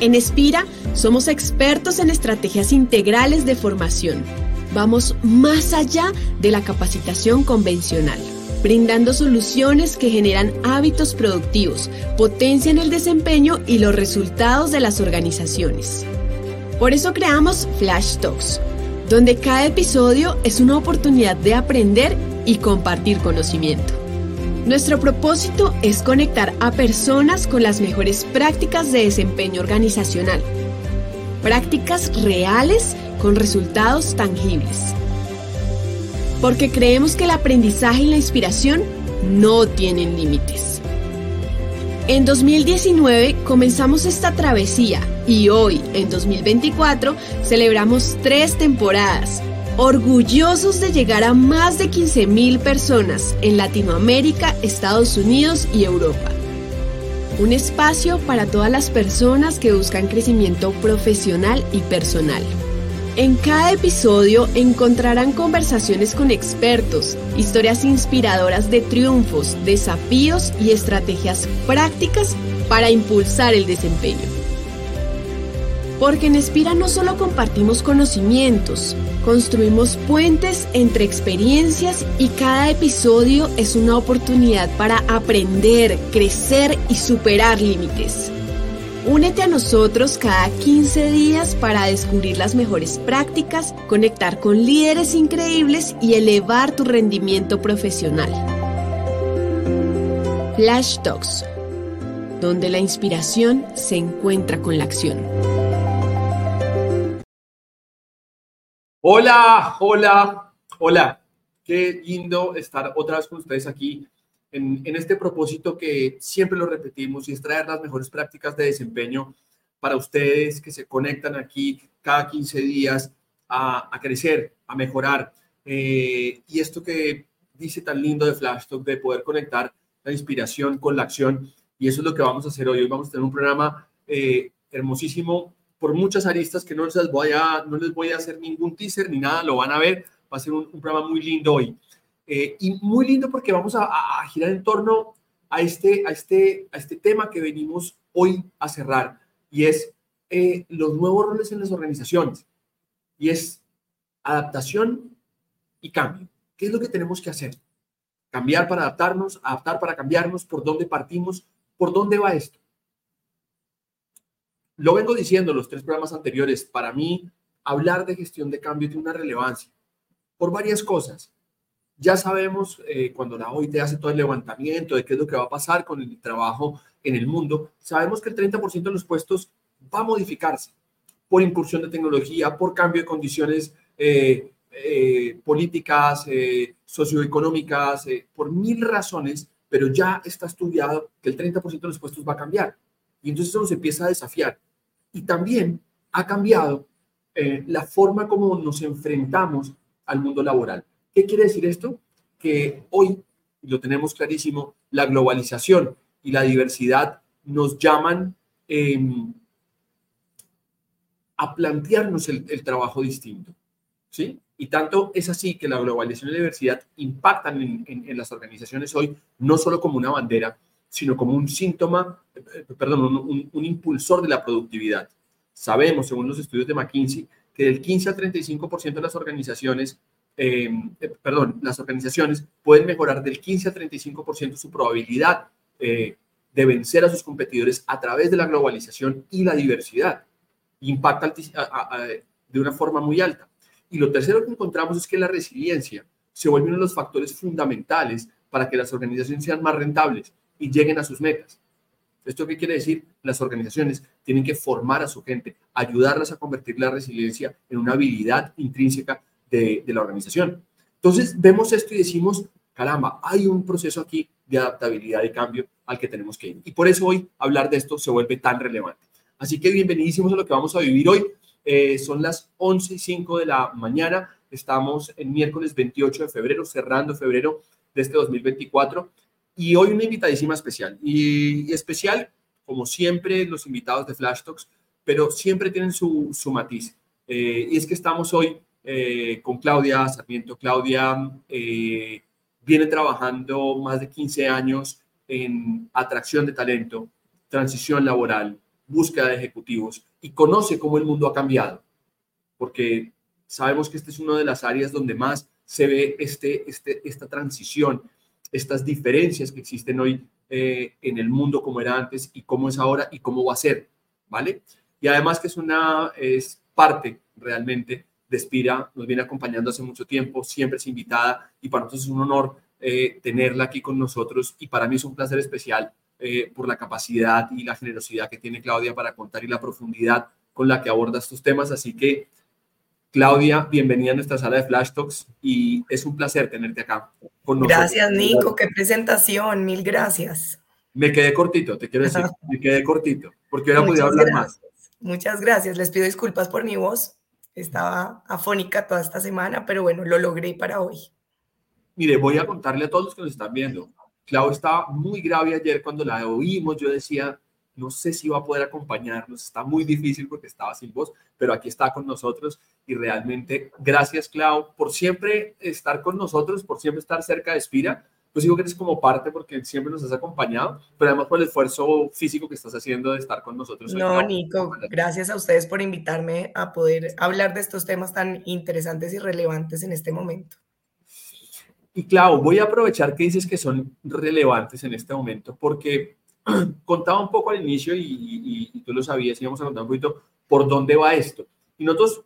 En Espira somos expertos en estrategias integrales de formación. Vamos más allá de la capacitación convencional, brindando soluciones que generan hábitos productivos, potencian el desempeño y los resultados de las organizaciones. Por eso creamos Flash Talks, donde cada episodio es una oportunidad de aprender y compartir conocimiento. Nuestro propósito es conectar a personas con las mejores prácticas de desempeño organizacional. Prácticas reales con resultados tangibles. Porque creemos que el aprendizaje y la inspiración no tienen límites. En 2019 comenzamos esta travesía y hoy, en 2024, celebramos tres temporadas orgullosos de llegar a más de 15.000 personas en Latinoamérica, Estados Unidos y Europa. Un espacio para todas las personas que buscan crecimiento profesional y personal. En cada episodio encontrarán conversaciones con expertos, historias inspiradoras de triunfos, desafíos y estrategias prácticas para impulsar el desempeño. Porque en Espira no solo compartimos conocimientos, construimos puentes entre experiencias y cada episodio es una oportunidad para aprender, crecer y superar límites. Únete a nosotros cada 15 días para descubrir las mejores prácticas, conectar con líderes increíbles y elevar tu rendimiento profesional. Flash Talks, donde la inspiración se encuentra con la acción. Hola, hola, hola. Qué lindo estar otra vez con ustedes aquí en, este propósito que siempre lo repetimos y es traer las mejores prácticas de desempeño para ustedes que se conectan aquí cada 15 días a, crecer, a mejorar. Eh, y esto que dice tan lindo de Flash Talk, de poder conectar la inspiración con la acción. Y eso es lo que vamos a hacer hoy. Hoy vamos a tener un programa eh, hermosísimo por muchas aristas que no les, voy a, no les voy a hacer ningún teaser ni nada, lo van a ver, va a ser un, programa muy lindo hoy. Eh, y muy lindo porque vamos a, girar en torno a este, a, este, a este tema que venimos hoy a cerrar, y es eh, los nuevos roles en las organizaciones, y es adaptación y cambio. ¿Qué es lo que tenemos que hacer? Cambiar para adaptarnos, adaptar para cambiarnos, por dónde partimos, por dónde va esto. Lo vengo diciendo los tres programas anteriores, para mí hablar de gestión de cambio tiene una relevancia por varias cosas. Ya sabemos eh, cuando la OIT hace todo el levantamiento de qué es lo que va a pasar con el trabajo en el mundo, sabemos que el 30% de los puestos va a modificarse por incursión de tecnología, por cambio de condiciones eh, eh, políticas, socioeconómicas, por mil razones, pero ya está estudiado que el 30% de los puestos va a cambiar. Y entonces eso nos empieza a desafiar y también ha cambiado eh, la forma como nos enfrentamos al mundo laboral. ¿Qué quiere decir esto? Que hoy, lo tenemos clarísimo, la globalización y la diversidad nos llaman em, a plantearnos el, trabajo distinto. ¿sí? Y tanto es así que la globalización y la diversidad impactan en, las organizaciones hoy, no solo como una bandera, sino como un síntoma, eh, perdón, un, impulsor de la productividad. Sabemos, según los estudios de McKinsey, que del 15 al 35% de las organizaciones, eh, eh, perdón, las organizaciones pueden mejorar del 15 al 35% su probabilidad de vencer a sus competidores a través de la globalización y la diversidad. Impacta de una forma muy alta. Y lo tercero que encontramos es que la resiliencia se vuelve uno de los factores fundamentales para que las organizaciones sean más rentables y lleguen a sus metas. ¿Esto qué quiere decir? Las organizaciones tienen que formar a su gente, ayudarlas a convertir la resiliencia en una habilidad intrínseca de, la organización. Entonces vemos esto y decimos, caramba, hay un proceso aquí de adaptabilidad y cambio al que tenemos que ir. Y por eso hoy hablar de esto se vuelve tan relevante. Así que bienvenidísimos a lo que vamos a vivir hoy. Eh, son las 11 y 5 de la mañana. Estamos en miércoles 28 de febrero, cerrando febrero de este 2024. Y hoy una invitadísima especial. Y, especial, como siempre, los invitados de Flash Talks, pero siempre tienen su, su matiz. Eh, y es que estamos hoy eh, con Claudia Sarmiento. Claudia eh, viene trabajando más de 15 años en atracción de talento, transición laboral, búsqueda de ejecutivos y conoce cómo el mundo ha cambiado, porque sabemos que esta es una de las áreas donde más se ve este, este, esta transición, estas diferencias que existen hoy eh, en el mundo como era antes y cómo es ahora y cómo va a ser, ¿vale? Y además que es una, es parte realmente de Spira, nos viene acompañando hace mucho tiempo, siempre es invitada y para nosotros es un honor eh, tenerla aquí con nosotros y para mí es un placer especial eh, por la capacidad y la generosidad que tiene Claudia para contar y la profundidad con la que aborda estos temas. Así que, Claudia, bienvenida a nuestra sala de Flash Talks y es un placer tenerte acá con nosotros. Gracias, Nico, qué presentación, mil gracias. Me quedé cortito, te quiero decir, me quedé cortito, porque hubiera podido hablar más. Muchas gracias, les pido disculpas por mi voz, estaba afónica toda esta semana, pero bueno, lo logré para hoy. Mire, voy a contarle a todos los que nos están viendo. Clau estaba muy grave ayer cuando la oímos. Yo decía, no sé si va a poder acompañarnos. Está muy difícil porque estaba sin voz, pero aquí está con nosotros. Y realmente, gracias, Clau, por siempre estar con nosotros, por siempre estar cerca de Espira. Pues digo que eres como parte porque siempre nos has acompañado, pero además por el esfuerzo físico que estás haciendo de estar con nosotros. no, Nico, gracias a ustedes por invitarme a poder hablar de estos temas tan interesantes y relevantes en este momento. Y claro, voy a aprovechar que dices que son relevantes en este momento, porque contaba un poco al inicio y, tú lo sabías, íbamos a contar un poquito por dónde va esto. Y nosotros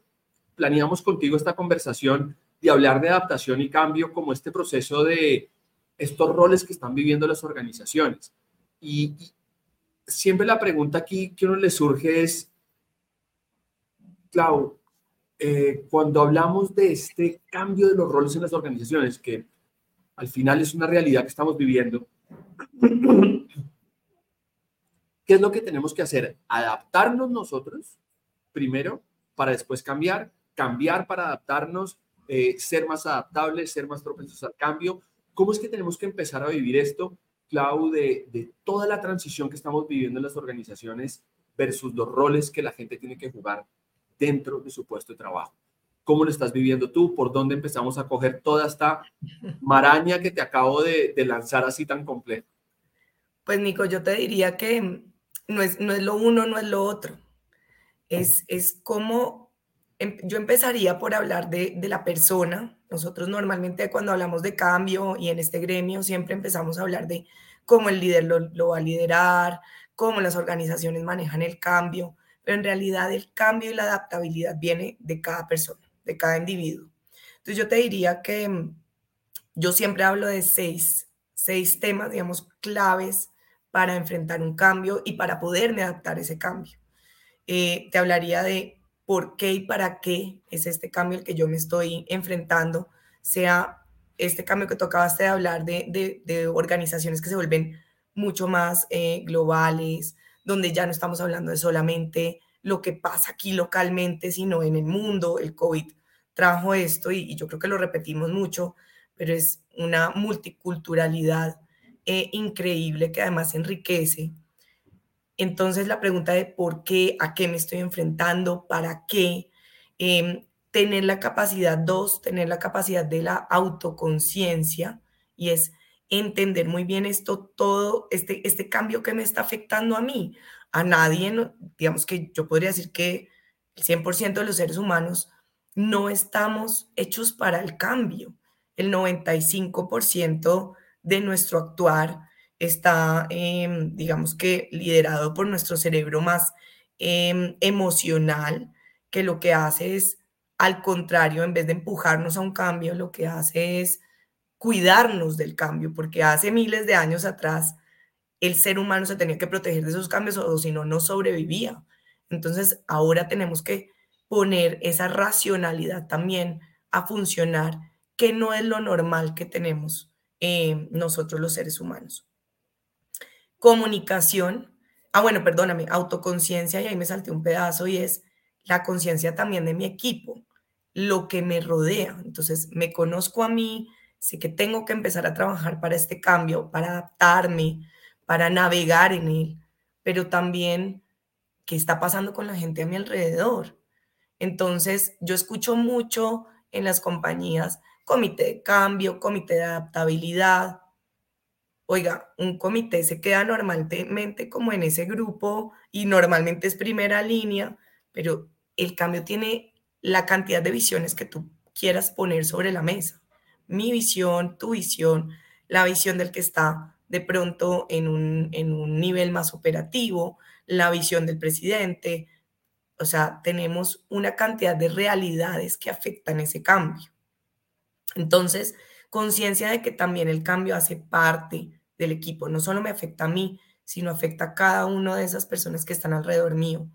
planeamos contigo esta conversación de hablar de adaptación y cambio como este proceso de estos roles que están viviendo las organizaciones. Y, siempre la pregunta aquí que uno le surge es, Clau, eh, cuando hablamos de este cambio de los roles en las organizaciones, que al final es una realidad que estamos viviendo. ¿Qué es lo que tenemos que hacer? Adaptarnos nosotros primero para después cambiar, cambiar para adaptarnos, eh, ser más adaptables, ser más propensos al cambio. ¿Cómo es que tenemos que empezar a vivir esto, Clau, de, de toda la transición que estamos viviendo en las organizaciones versus los roles que la gente tiene que jugar dentro de su puesto de trabajo? ¿Cómo lo estás viviendo tú? ¿Por dónde empezamos a coger toda esta maraña que te acabo de, lanzar así tan completo? Pues Nico, yo te diría que no es, no es lo uno, no es lo otro. Es, es como, em, yo empezaría por hablar de, de la persona. Nosotros normalmente cuando hablamos de cambio y en este gremio siempre empezamos a hablar de cómo el líder lo, lo va a liderar, cómo las organizaciones manejan el cambio, pero en realidad el cambio y la adaptabilidad viene de cada persona de cada individuo. Entonces yo te diría que mm, yo siempre hablo de seis, seis temas, digamos, claves para enfrentar un cambio y para poderme adaptar a ese cambio. Eh, te hablaría de por qué y para qué es este cambio el que yo me estoy enfrentando, sea este cambio que tocabaste de hablar de, organizaciones que se vuelven mucho más eh, globales, donde ya no estamos hablando de solamente lo que pasa aquí localmente, sino en el mundo. El COVID trajo esto y, yo creo que lo repetimos mucho, pero es una multiculturalidad eh, increíble que además enriquece. Entonces la pregunta de por qué, a qué me estoy enfrentando, para qué, em, tener la capacidad, dos, tener la capacidad de la autoconciencia y es entender muy bien esto, todo este, este cambio que me está afectando a mí a nadie, digamos que yo podría decir que el 100% de los seres humanos no estamos hechos para el cambio. El 95% de nuestro actuar está, em, digamos que, liderado por nuestro cerebro más em, emocional, que lo que hace es, al contrario, en vez de empujarnos a un cambio, lo que hace es cuidarnos del cambio, porque hace miles de años atrás el ser humano se tenía que proteger de esos cambios o, si no, no sobrevivía. Entonces, ahora tenemos que poner esa racionalidad también a funcionar, que no es lo normal que tenemos eh, nosotros los seres humanos. Comunicación, ah, bueno, perdóname, autoconciencia, y ahí me salté un pedazo, y es la conciencia también de mi equipo, lo que me rodea. Entonces, me conozco a mí, sé que tengo que empezar a trabajar para este cambio, para adaptarme, para navegar en él, pero también qué está pasando con la gente a mi alrededor. Entonces, yo escucho mucho en las compañías, comité de cambio, comité de adaptabilidad. Oiga, un comité se queda normalmente como en ese grupo y normalmente es primera línea, pero el cambio tiene la cantidad de visiones que tú quieras poner sobre la mesa. Mi visión, tu visión, la visión del que está de pronto en un, en un nivel más operativo, la visión del presidente. O sea, tenemos una cantidad de realidades que afectan ese cambio. Entonces, conciencia de que también el cambio hace parte del equipo. No solo me afecta a mí, sino afecta a cada una de esas personas que están alrededor mío,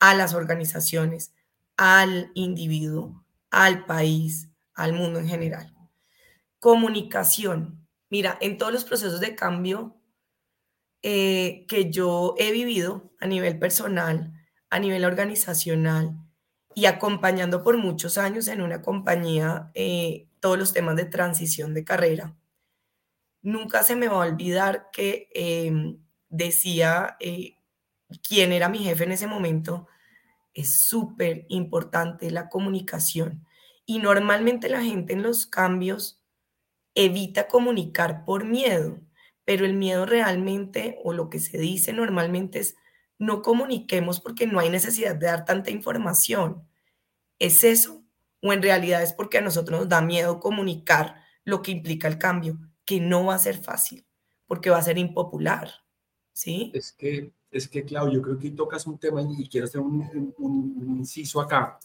a las organizaciones, al individuo, al país, al mundo en general. Comunicación. Mira, en todos los procesos de cambio eh, que yo he vivido a nivel personal, a nivel organizacional y acompañando por muchos años en una compañía eh, todos los temas de transición de carrera, nunca se me va a olvidar que em, decía eh, quién era mi jefe en ese momento, es súper importante la comunicación. Y normalmente la gente en los cambios evita comunicar por miedo, pero el miedo realmente, o lo que se dice normalmente es, no comuniquemos porque no hay necesidad de dar tanta información. ¿Es eso? ¿O en realidad es porque a nosotros nos da miedo comunicar lo que implica el cambio? Que no va a ser fácil, porque va a ser impopular, ¿sí? Es que, es que Claudio, yo creo que tocas un tema y quiero hacer un, un, inciso acá,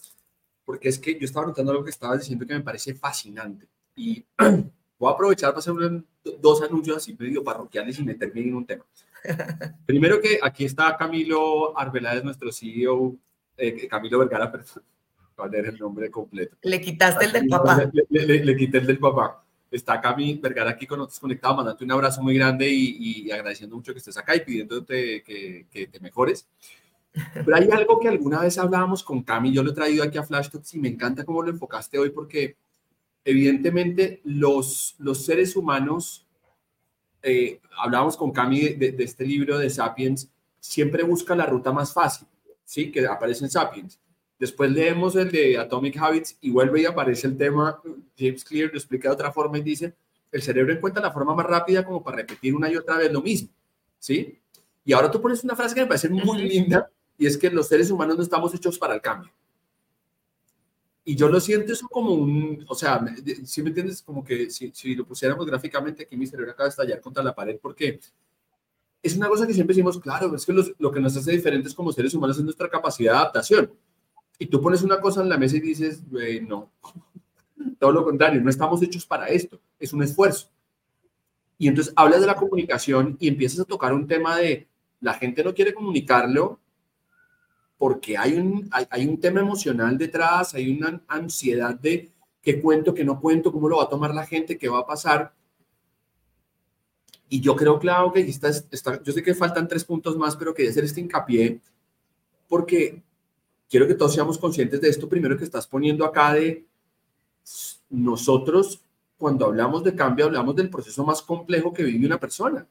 porque es que yo estaba notando algo que estabas diciendo que me parece fascinante y voy a aprovechar para hacer dos anuncios así medio parroquiales y meterme en un tema. Primero que aquí está Camilo Arbeláez, nuestro CEO, eh, Camilo Vergara, perdón, ¿cuál era el nombre completo? Le quitaste el del papá. Le, le, le, quité el del papá está Cami Vergara aquí con nosotros conectado, mandándote un abrazo muy grande y, agradeciendo mucho que estés acá y pidiéndote que, que, te mejores. Pero hay algo que alguna vez hablábamos con Cami, yo lo he traído aquí a Flash Talks y me encanta cómo lo enfocaste hoy porque evidentemente los, los seres humanos, eh, hablábamos con Cami de, de, este libro de Sapiens, siempre busca la ruta más fácil, ¿sí? Que aparece en Sapiens. Después leemos el de Atomic Habits y vuelve y aparece el tema, James Clear lo explica de otra forma y dice, el cerebro encuentra la forma más rápida como para repetir una y otra vez lo mismo, ¿sí? Y ahora tú pones una frase que me parece muy linda y es que los seres humanos no estamos hechos para el cambio. Y yo lo siento eso como un, o sea, si me entiendes, como que si, si, lo pusiéramos gráficamente aquí mi cerebro acaba de estallar contra la pared porque es una cosa que siempre decimos, claro, es que lo que nos hace diferentes como seres humanos es nuestra capacidad de adaptación y tú pones una cosa en la mesa y dices, no, todo lo contrario, no estamos hechos para esto, es un esfuerzo. Y entonces hablas de la comunicación y empiezas a tocar un tema de la gente no quiere comunicarlo porque hay un, hay, un tema emocional detrás, hay una ansiedad de qué cuento, qué no cuento, cómo lo va a tomar la gente, qué va a pasar. Y yo creo, claro, que está, está, yo sé que faltan tres puntos más, pero quería hacer este hincapié porque quiero que todos seamos conscientes de esto primero que estás poniendo acá de nosotros, cuando hablamos de cambio, hablamos del proceso más complejo que vive una persona.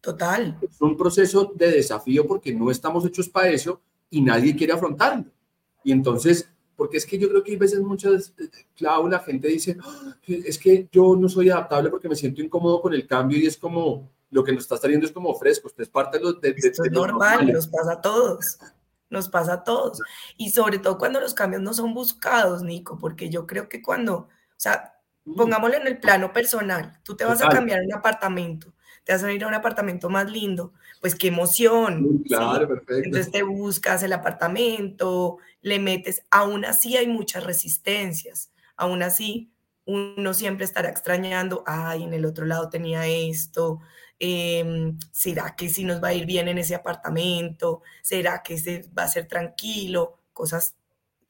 Total. Es un proceso de desafío porque no estamos hechos para eso y nadie quiere afrontarlo. Y entonces, porque es que yo creo que hay veces muchas, Clau, la gente dice, ah, es que yo no soy adaptable porque me siento incómodo con el cambio y es como, lo que nos estás trayendo es como fresco, usted es parte de los... De, Esto es normal, nos pasa a todos. Nos pasa a todos. Y sobre todo cuando los cambios no son buscados, Nico, porque yo creo que cuando, o sea, mm. pongámoslo en el plano personal, tú te vas a cambiar un apartamento, te vas a ir a un apartamento más lindo, pues qué emoción. Claro, perfecto. Entonces te buscas el apartamento, le metes, aún así hay muchas resistencias, aún así uno siempre estará extrañando, ay, en el otro lado tenía esto, Em, ¿será que si nos va a ir bien en ese apartamento? ¿Será que se va a ser tranquilo? Cosas,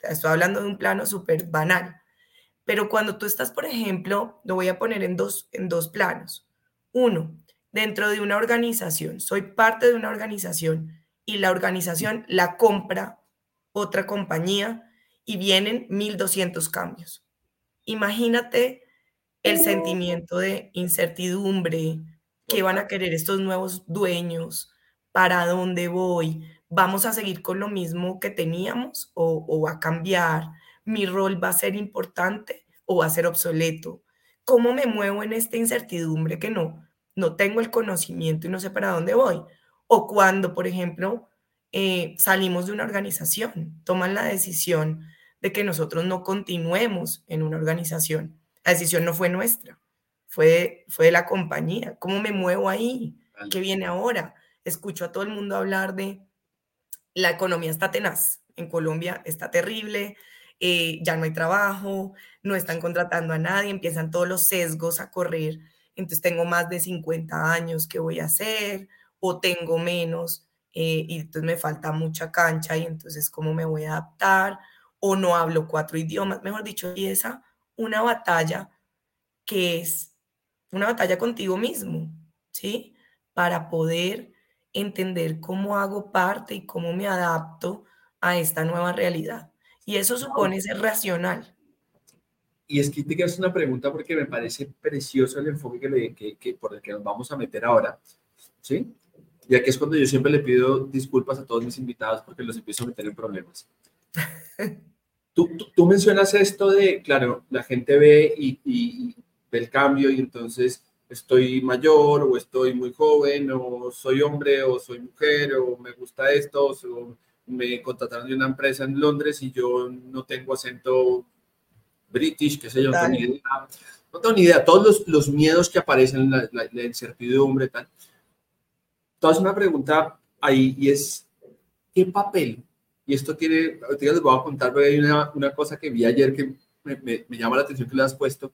estoy hablando de un plano súper banal. Pero cuando tú estás, por ejemplo, lo voy a poner en dos, en dos planos. Uno, dentro de una organización, soy parte de una organización y la organización la compra otra compañía y vienen 1.200 cambios. Imagínate el sentimiento de incertidumbre, ¿Qué van a querer estos nuevos dueños? ¿Para dónde voy? ¿Vamos a seguir con lo mismo que teníamos o, va a cambiar? ¿Mi rol va a ser importante o va a ser obsoleto? ¿Cómo me muevo en esta incertidumbre que no? no tengo el conocimiento y no sé para dónde voy. O cuando, por ejemplo, eh, salimos de una organización, toman la decisión de que nosotros no continuemos en una organización. La decisión no fue nuestra, fue, fue la compañía. ¿Cómo me muevo ahí? ¿Qué viene ahora? Escucho a todo el mundo hablar de la economía está tenaz. En Colombia está terrible, eh, ya no hay trabajo, no están contratando a nadie, empiezan todos los sesgos a correr. Entonces tengo más de 50 años, ¿qué voy a hacer? O tengo menos eh, y entonces me falta mucha cancha y entonces cómo me voy a adaptar o no hablo cuatro idiomas, mejor dicho, y esa una batalla que es una batalla contigo mismo, ¿sí? Para poder entender cómo hago parte y cómo me adapto a esta nueva realidad. Y eso supone ser racional. Y es que te hacer una pregunta porque me parece precioso el enfoque que, le, que, que, por el que nos vamos a meter ahora, ¿sí? Ya que es cuando yo siempre le pido disculpas a todos mis invitados porque los empiezo a meter en problemas. tú, tú, mencionas esto de, claro, la gente ve y, y, ve el cambio y entonces estoy mayor o estoy muy joven o soy hombre o soy mujer o me gusta esto o me contrataron de una empresa en Londres y yo no tengo acento british, qué sé yo, no tengo ni idea. No tengo ni idea. Todos los, los miedos que aparecen, la, la, la incertidumbre, tal. Entonces, una pregunta ahí y es, ¿qué papel? Y esto tiene, les voy a contar, pero hay una, una cosa que vi ayer que me, me, me, llama la atención que le has puesto.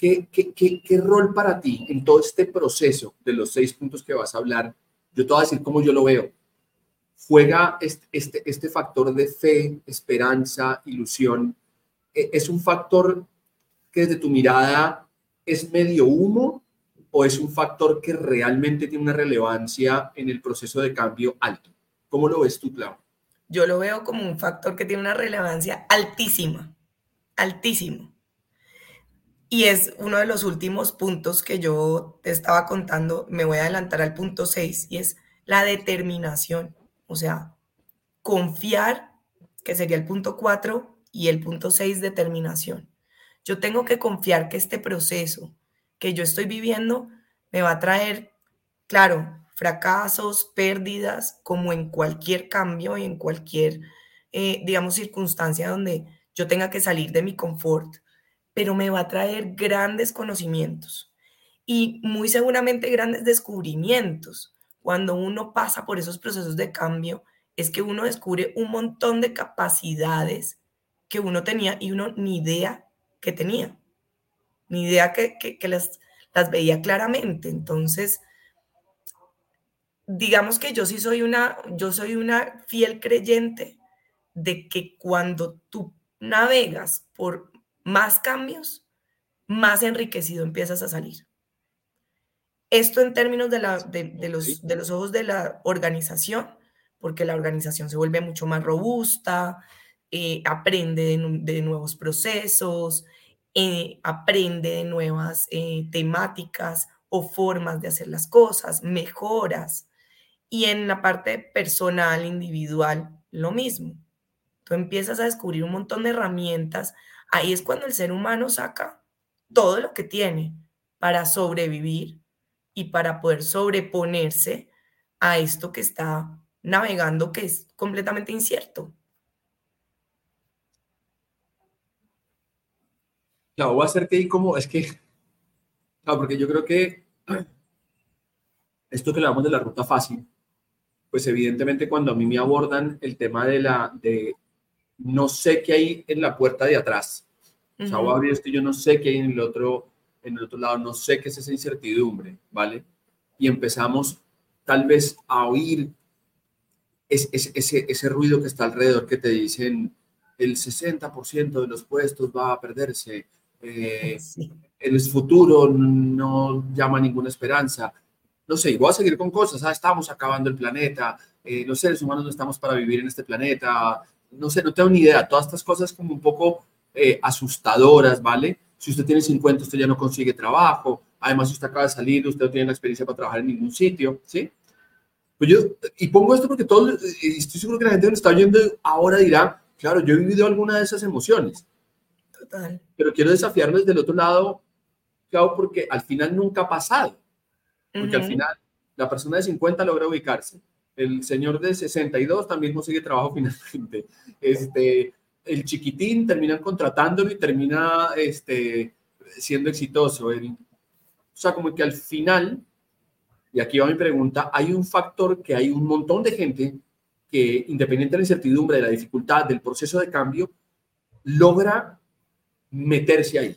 ¿Qué, qué, qué, ¿Qué rol para ti en todo este proceso de los seis puntos que vas a hablar? Yo te voy a decir cómo yo lo veo juega este, este, este, factor de fe, esperanza, ilusión. E, ¿Es un factor que desde tu mirada es medio humo o es un factor que realmente tiene una relevancia en el proceso de cambio alto? ¿Cómo lo ves tú, Clau? Yo lo veo como un factor que tiene una relevancia altísima, altísimo. Y es uno de los últimos puntos que yo te estaba contando. Me voy a adelantar al punto 6 y es la determinación. O sea, confiar, que sería el punto 4, y el punto 6, determinación. Yo tengo que confiar que este proceso que yo estoy viviendo me va a traer, claro, fracasos, pérdidas, como en cualquier cambio y en cualquier, eh, digamos, circunstancia donde yo tenga que salir de mi confort, pero me va a traer grandes conocimientos y muy seguramente grandes descubrimientos cuando uno pasa por esos procesos de cambio, es que uno descubre un montón de capacidades que uno tenía y uno ni idea que tenía, ni idea que, que, las, las veía claramente. Entonces, digamos que yo sí soy una, yo soy una fiel creyente de que cuando tú navegas por más cambios, más enriquecido empiezas a salir. Esto en términos de, la, de, los, de los ojos de la organización, porque la organización se vuelve mucho más robusta, eh, aprende de, nuevos procesos, eh, aprende de nuevas eh, temáticas o formas de hacer las cosas, mejoras. Y en la parte personal, individual, lo mismo. Tú empiezas a descubrir un montón de herramientas. Ahí es cuando el ser humano saca todo lo que tiene para sobrevivir y para poder sobreponerse a esto que está navegando, que es completamente incierto. Claro, voy a hacer que ahí como, es que, claro, porque yo creo que esto que le damos de la ruta fácil, pues evidentemente cuando a mí me abordan el tema de la, de no sé qué hay en la puerta de atrás, o sea, voy a abrir esto y yo no sé qué hay en el otro, en el otro lado no sé qué es esa incertidumbre, ¿vale? Y empezamos tal vez a oír ese, ese, ese ruido que está alrededor que te dicen el 60% de los puestos va a perderse, eh, el futuro no llama ninguna esperanza. No sé, voy a seguir con cosas, ah, estamos acabando el planeta, eh, los seres humanos no estamos para vivir en este planeta, no sé, no tengo ni idea, todas estas cosas como un poco eh, asustadoras, ¿vale? Si usted tiene 50, usted ya no consigue trabajo. Además, si usted acaba de salir, usted no tiene la experiencia para trabajar en ningún sitio, ¿sí? Pues yo, y pongo esto porque todo, estoy seguro que la gente que está oyendo ahora dirá, claro, yo he vivido alguna de esas emociones. Total. Pero quiero desafiarme desde el otro lado, claro, porque al final nunca ha pasado. porque al final la persona de 50 logra ubicarse, el señor de 62 también consigue trabajo finalmente, este, el chiquitín termina contratándolo y termina este, siendo exitoso. o sea, como que al final, y aquí va mi pregunta, hay un factor que hay un montón de gente que, independiente de la incertidumbre, de la dificultad, del proceso de cambio, logra meterse ahí.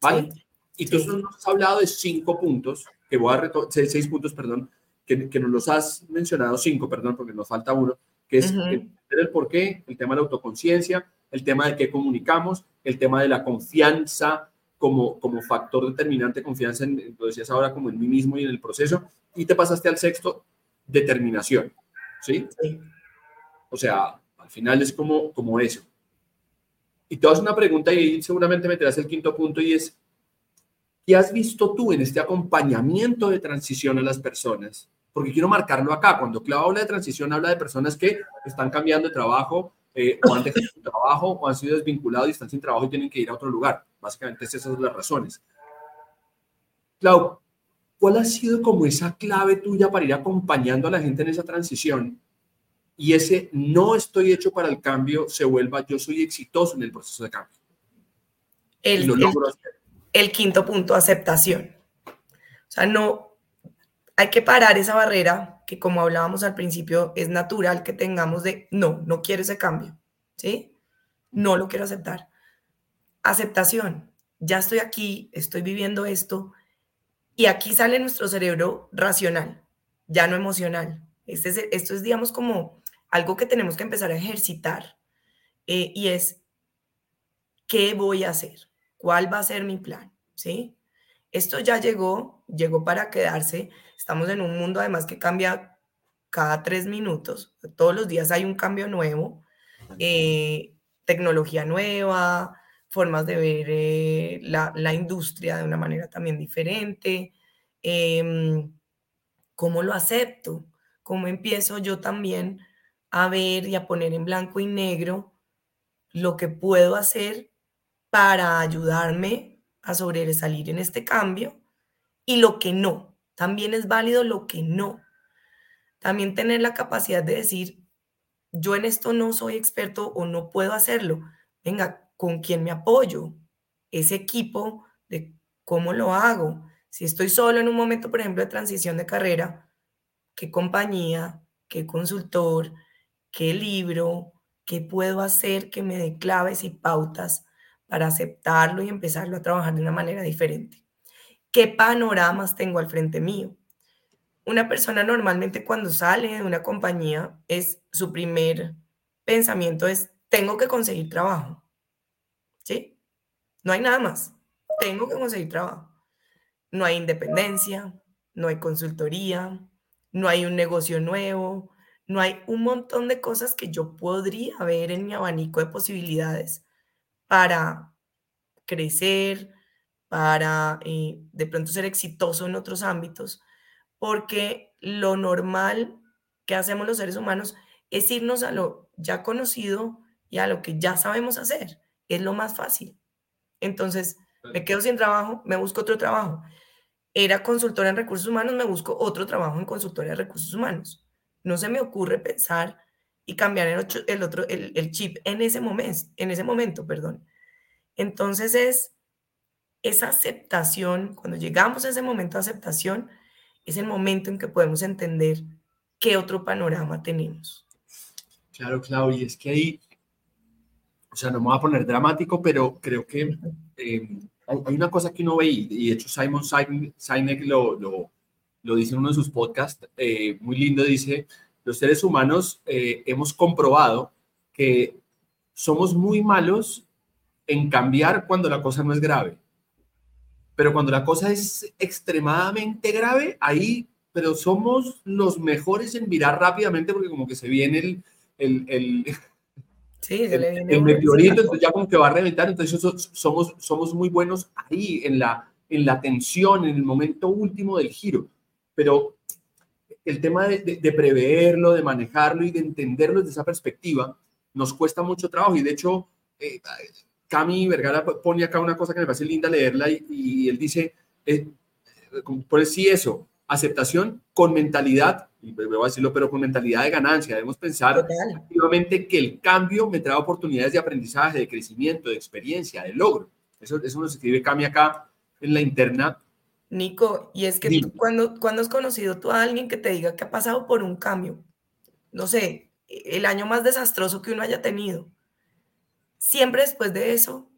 ¿Vale? Y tú nos has hablado de cinco puntos, que voy a seis, seis puntos, perdón, que, que, nos los has mencionado, cinco, perdón, porque nos falta uno, que es el por qué, el tema de la autoconciencia, el tema de qué comunicamos, el tema de la confianza como, como factor determinante, confianza en, lo decías ahora, como en mí mismo y en el proceso, y te pasaste al sexto, determinación, ¿sí? sí. O sea, al final es como, como eso. Y te haces una pregunta y seguramente meterás el quinto punto y es, ¿qué has visto tú en este acompañamiento de transición a las personas? Porque quiero marcarlo acá. Cuando Clau habla de transición, habla de personas que están cambiando de trabajo eh, o han dejado su trabajo o han sido desvinculados y están sin trabajo y tienen que ir a otro lugar. Básicamente esas son las razones. Clau, ¿cuál ha sido como esa clave tuya para ir acompañando a la gente en esa transición? y ese no estoy hecho para el cambio se vuelva yo soy exitoso en el proceso de cambio. El, el, quinto punto, aceptación. O sea, no, hay que parar esa barrera que como hablábamos al principio es natural que tengamos de no, no quiero ese cambio, ¿sí? No lo quiero aceptar. Aceptación. Ya estoy aquí, estoy viviendo esto y aquí sale nuestro cerebro racional, ya no emocional. Este es, esto es, digamos, como algo que tenemos que empezar a ejercitar eh, y es, ¿qué voy a hacer? ¿Cuál va a ser mi plan? ¿Sí? Esto ya llegó, llegó para quedarse. Estamos en un mundo además que cambia cada tres minutos. Todos los días hay un cambio nuevo, eh, tecnología nueva, formas de ver eh, la, la, industria de una manera también diferente. Em, ¿Cómo lo acepto? ¿Cómo empiezo yo también a ver y a poner en blanco y negro lo que puedo hacer para ayudarme a sobresalir en este cambio y lo que no. También es válido lo que no. También tener la capacidad de decir, yo en esto no soy experto o no puedo hacerlo. Venga, ¿con quién me apoyo? Ese equipo de cómo lo hago. Si estoy solo en un momento, por ejemplo, de transición de carrera, ¿qué compañía? ¿Qué consultor? qué libro, qué puedo hacer que me dé claves y pautas para aceptarlo y empezarlo a trabajar de una manera diferente. ¿Qué panoramas tengo al frente mío? Una persona normalmente cuando sale de una compañía es su primer pensamiento es tengo que conseguir trabajo. ¿Sí? No hay nada más. Tengo que conseguir trabajo. No hay independencia, no hay consultoría, no hay un negocio nuevo, no hay un montón de cosas que yo podría ver en mi abanico de posibilidades para crecer, para eh, de pronto ser exitoso en otros ámbitos, porque lo normal que hacemos los seres humanos es irnos a lo ya conocido y a lo que ya sabemos hacer. Es lo más fácil. Entonces, me quedo sin trabajo, me busco otro trabajo. Era consultora en recursos humanos, me busco otro trabajo en consultoría de recursos humanos. No se me ocurre pensar y cambiar el, el otro, el, chip en ese momento, en ese momento, perdón. Entonces es esa aceptación, cuando llegamos a ese momento de aceptación, es el momento en que podemos entender qué otro panorama tenemos. Claro, Claudia, es que ahí, o sea, no me voy a poner dramático, pero creo que eh, hay, una cosa que uno ve, y de hecho Simon Sinek lo, lo, lo dice en uno de sus podcasts, eh, muy lindo, dice, los seres humanos eh, hemos comprobado que somos muy malos en cambiar cuando la cosa no es grave. Pero cuando la cosa es extremadamente grave, ahí, pero somos los mejores en virar rápidamente porque como que se viene el, el, el Sí, el, el, meteorito, entonces ya como que va a reventar, entonces somos, somos muy buenos ahí en la, en la tensión, en el momento último del giro. Pero el tema de, preverlo, de manejarlo y de entenderlo desde esa perspectiva nos cuesta mucho trabajo y de hecho eh, Cami Vergara pone acá una cosa que me parece linda leerla y, él dice, eh, por sí eso, aceptación con mentalidad, y voy a decirlo, pero con mentalidad de ganancia. Debemos pensar activamente que el cambio me trae oportunidades de aprendizaje, de crecimiento, de experiencia, de logro. Eso, eso nos escribe Cami acá en la interna. Nico, y es que tú, cuando, cuando has conocido tú a alguien que te diga que ha pasado por un cambio, no sé, el año más desastroso que uno haya tenido, siempre después de eso,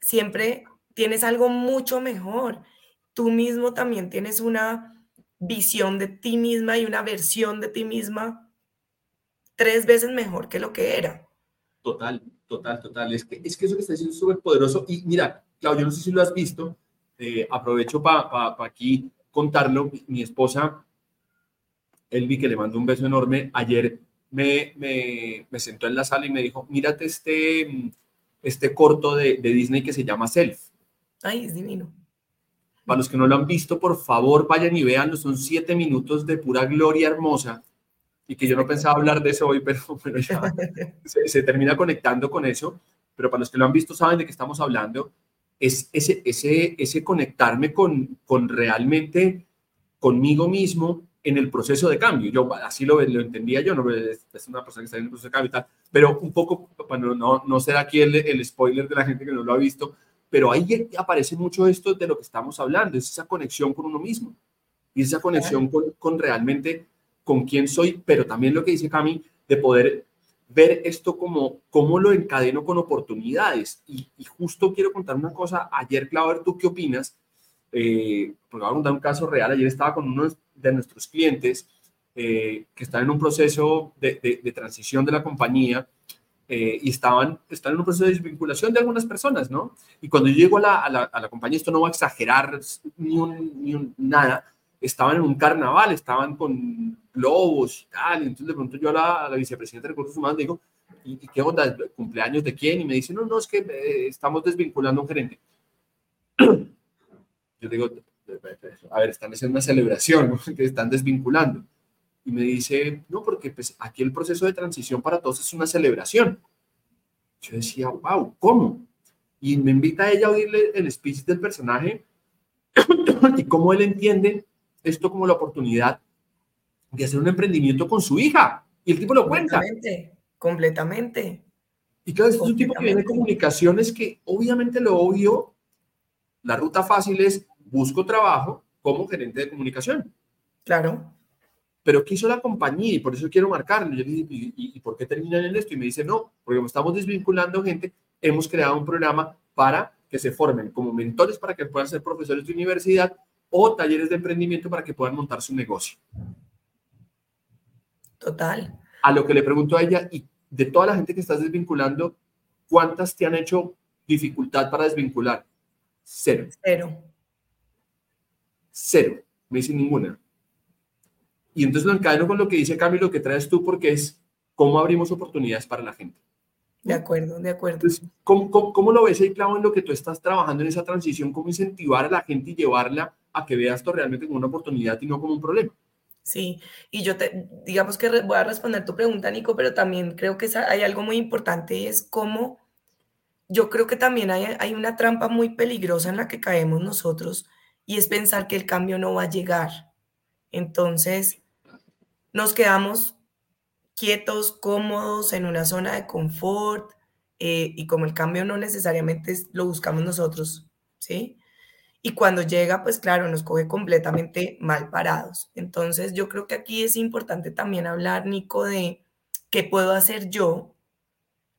siempre tienes algo mucho mejor. Tú mismo también tienes una visión de ti misma y una versión de ti misma tres veces mejor que lo que era. Total, total, total. Es que, es que eso que está diciendo es súper poderoso. Y mira, Claudio, no sé si lo has visto, eh, aprovecho para aquí contarlo. Mi esposa, Elvi, que le mando un beso enorme, ayer me, me, me, sentó en la sala y me dijo, mírate este, este corto de, de Disney que se llama Self. Ay, es divino. Para los que no lo han visto, por favor, vayan y veanlo. Son siete minutos de pura gloria hermosa. Y que yo no pensaba hablar de eso hoy, pero, pero ya se, termina conectando con eso. Pero para los que lo han visto, saben de qué estamos hablando. Es ese, ese, ese conectarme con, con realmente conmigo mismo en el proceso de cambio. Yo así lo, lo entendía yo, no es una persona que está en el proceso de cambio y tal, pero un poco, bueno, no, no será aquí el, el spoiler de la gente que no lo ha visto, pero ahí aparece mucho esto de lo que estamos hablando, es esa conexión con uno mismo y esa conexión con, realmente con quién soy, pero también lo que dice Cami, de poder ver esto como cómo lo encadeno con oportunidades. Y, justo quiero contar una cosa, ayer, Claudio, ¿tú qué opinas? Eh, porque voy a contar un caso real, ayer estaba con uno de nuestros clientes eh, que está en un proceso de, de transición de la compañía eh, y estaban, están en un proceso de desvinculación de algunas personas, ¿no? Y cuando yo llego a la, a la, a la compañía, esto no va a exagerar ni, un, ni un, nada, estaban en un carnaval, estaban con globos y tal, y entonces de pronto yo a la, a la vicepresidenta de Recursos Humanos digo, ¿y, qué onda? ¿Cumpleaños de quién? Y me dice, no, no, es que eh, estamos desvinculando a un gerente. Yo digo, a ver, están haciendo una celebración, que están desvinculando. Y me dice, no, porque pues aquí el proceso de transición para todos es una celebración. Yo decía, wow, ¿cómo? Y me invita a ella a oírle el speech del personaje y cómo él entiende esto como la oportunidad de hacer un emprendimiento con su hija. Y el tipo lo cuenta. Completamente, completamente. Y claro, este es un tipo que viene de comunicaciones que obviamente lo obvio, la ruta fácil es busco trabajo como gerente de comunicación. Claro pero ¿qué hizo la compañía? Y por eso quiero marcarlo. Yo dije, ¿y, por qué terminan en esto? Y me dice, no, porque estamos desvinculando gente, hemos creado un programa para que se formen como mentores para que puedan ser profesores de universidad o talleres de emprendimiento para que puedan montar su negocio. Total. A lo que le pregunto a ella, y de toda la gente que estás desvinculando, ¿cuántas te han hecho dificultad para desvincular? Cero. Cero. Cero. Me dice ninguna. Y entonces lo encadeno con lo que dice Camilo, que traes tú, porque es cómo abrimos oportunidades para la gente. De acuerdo, de acuerdo. Entonces, ¿cómo, cómo, lo ves ahí, Clavo, en lo que tú estás trabajando en esa transición? ¿Cómo incentivar a la gente y llevarla a que vea esto realmente como una oportunidad y no como un problema? Sí, y yo te, digamos que voy a responder tu pregunta, Nico, pero también creo que hay algo muy importante y es cómo yo creo que también hay, hay una trampa muy peligrosa en la que caemos nosotros y es pensar que el cambio no va a llegar. Entonces, nos quedamos quietos, cómodos, en una zona de confort, eh, y como el cambio no necesariamente lo buscamos nosotros, ¿sí? Y cuando llega, pues claro, nos coge completamente mal parados. Entonces, yo creo que aquí es importante también hablar, Nico, de qué puedo hacer yo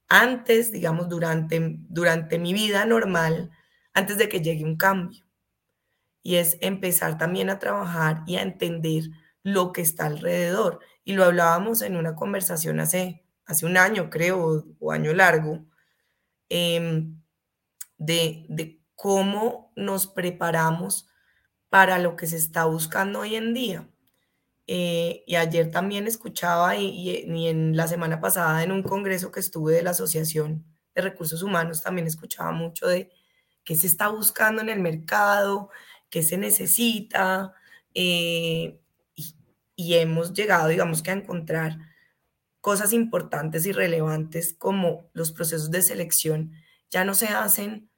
antes, digamos, durante, durante mi vida normal, antes de que llegue un cambio. Y es empezar también a trabajar y a entender lo que está alrededor. Y lo hablábamos en una conversación hace, hace un año, creo, o, año largo, em, de, de cómo nos preparamos para lo que se está buscando hoy en día. Eh, y ayer también escuchaba y, y, en la semana pasada en un congreso que estuve de la Asociación de Recursos Humanos también escuchaba mucho de qué se está buscando en el mercado, qué se necesita, eh, y hemos llegado, digamos que a encontrar cosas importantes y relevantes como los procesos de selección ya no se hacen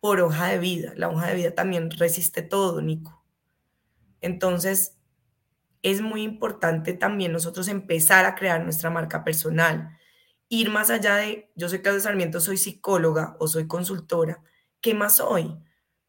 por hoja de vida. La hoja de vida también resiste todo, Nico. Entonces, es muy importante también nosotros empezar a crear nuestra marca personal, ir más allá de, yo soy Claudia Sarmiento, soy psicóloga o soy consultora, ¿qué más soy?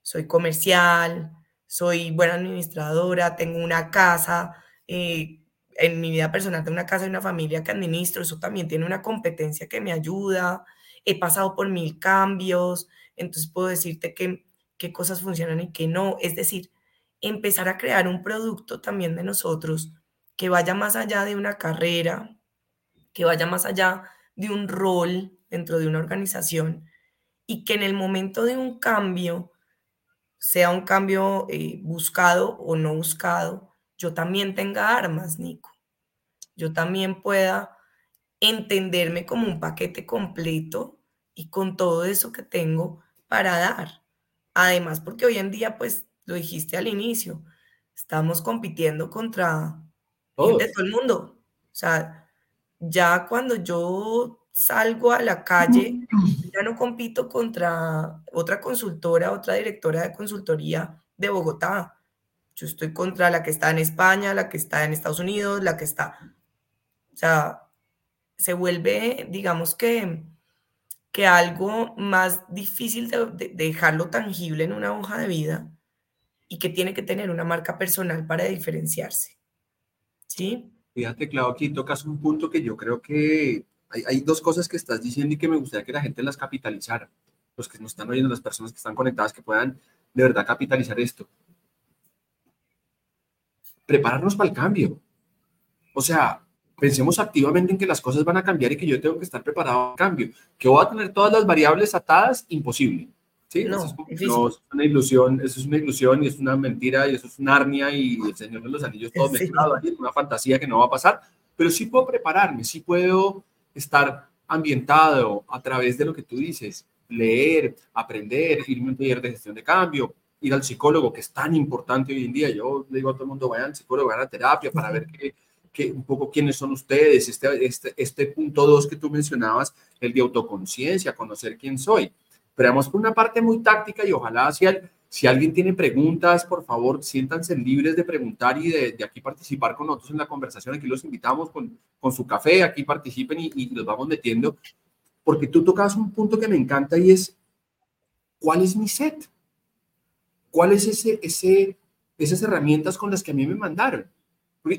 Soy comercial, soy buena administradora, tengo una casa, eh, en mi vida personal tengo una casa y una familia que administro, eso también tiene una competencia que me ayuda, he pasado por mil cambios, entonces puedo decirte que, qué cosas funcionan y qué no, es decir, empezar a crear un producto también de nosotros que vaya más allá de una carrera, que vaya más allá de un rol dentro de una organización y que en el momento de un cambio, sea un cambio eh, buscado o no buscado, yo también tenga armas, Nico. Yo también pueda entenderme como un paquete completo y con todo eso que tengo para dar. Además, porque hoy en día, pues lo dijiste al inicio, estamos compitiendo contra todo el mundo. O sea, ya cuando yo salgo a la calle, ya no compito contra otra consultora, otra directora de consultoría de Bogotá. Yo estoy contra la que está en España, la que está en Estados Unidos, la que está... O sea, se vuelve, digamos que, que algo más difícil de dejarlo tangible en una hoja de vida y que tiene que tener una marca personal para diferenciarse. ¿Sí? Fíjate, Clau, aquí tocas un punto que yo creo que hay, hay, dos cosas que estás diciendo y que me gustaría que la gente las capitalizara. Los que nos están oyendo, las personas que están conectadas, que puedan de verdad capitalizar esto. Prepararnos para el cambio. O sea, pensemos activamente en que las cosas van a cambiar y que yo tengo que estar preparado al cambio. Que voy a tener todas las variables atadas, imposible. Sí, no, eso es, una ilusión, eso es una ilusión y es una mentira y eso es una arnia y el Señor de los Anillos todo mezclado ahí, una fantasía que no va a pasar, pero sí puedo prepararme, sí puedo estar ambientado a través de lo que tú dices, leer, aprender, irme a un taller de gestión de cambio, ir al psicólogo, que es tan importante hoy en día. Yo le digo a todo el mundo, vayan al psicólogo, vayan a terapia para ver qué, un poco quiénes son ustedes, este, este, este punto dos que tú mencionabas, el de autoconciencia, conocer quién soy. Pero vamos por una parte muy táctica y ojalá si, si alguien tiene preguntas, por favor, siéntanse libres de preguntar y de, aquí participar con nosotros en la conversación. Aquí los invitamos con, con su café, aquí participen y, y los vamos metiendo. Porque tú tocas un punto que me encanta y es, ¿cuál es mi set? ¿Cuál es ese, esas herramientas con las que a mí me mandaron?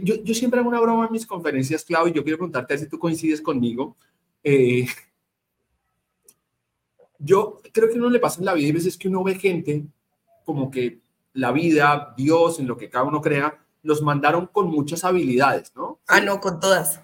Yo, yo siempre hago una broma en mis conferencias, Clau, y yo quiero preguntarte si tú coincides conmigo. Eh, yo creo que uno le pasa en la vida y veces que uno ve gente como que la vida, Dios, en lo que cada uno crea, los mandaron con muchas habilidades, ¿no? Ah, no, con todas.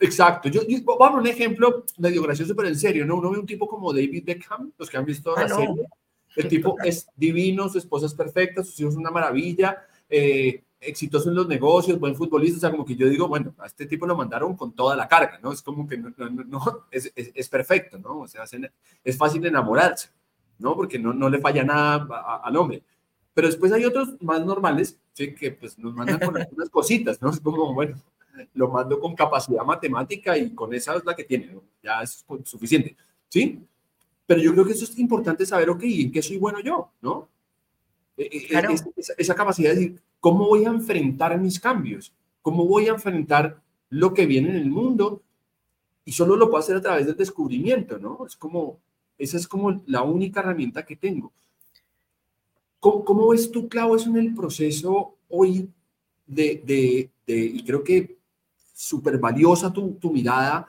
Exacto. Yo, yo a un ejemplo medio gracioso, pero en serio, ¿no? Uno ve un tipo como David Beckham, los que han visto la ah, serie. El tipo es divino, su esposa es perfecta, sus hijos son una maravilla, eh, exitoso en los negocios, buen futbolista, o sea, como que yo digo, bueno, a este tipo lo mandaron con toda la carga, ¿no? Es como que no, no, no es, es, es, perfecto, ¿no? O sea, es fácil enamorarse, ¿no? Porque no, no le falla nada al hombre. Pero después hay otros más normales, ¿sí? Que pues nos mandan con algunas cositas, ¿no? Es como, bueno, lo mando con capacidad matemática y con esa es la que tiene, ¿no? Ya es suficiente, ¿sí? Pero yo creo que eso es importante saber, ok, ¿en qué soy bueno yo, no? E, e, claro. esa, esa capacidad de decir, ¿Cómo voy a enfrentar mis cambios? ¿Cómo voy a enfrentar lo que viene en el mundo? Y solo lo puedo hacer a través del descubrimiento, ¿no? Es como, esa es como la única herramienta que tengo. ¿Cómo, cómo ves tú, Clau, eso en el proceso hoy de, de, y creo que súper valiosa tu, tu mirada,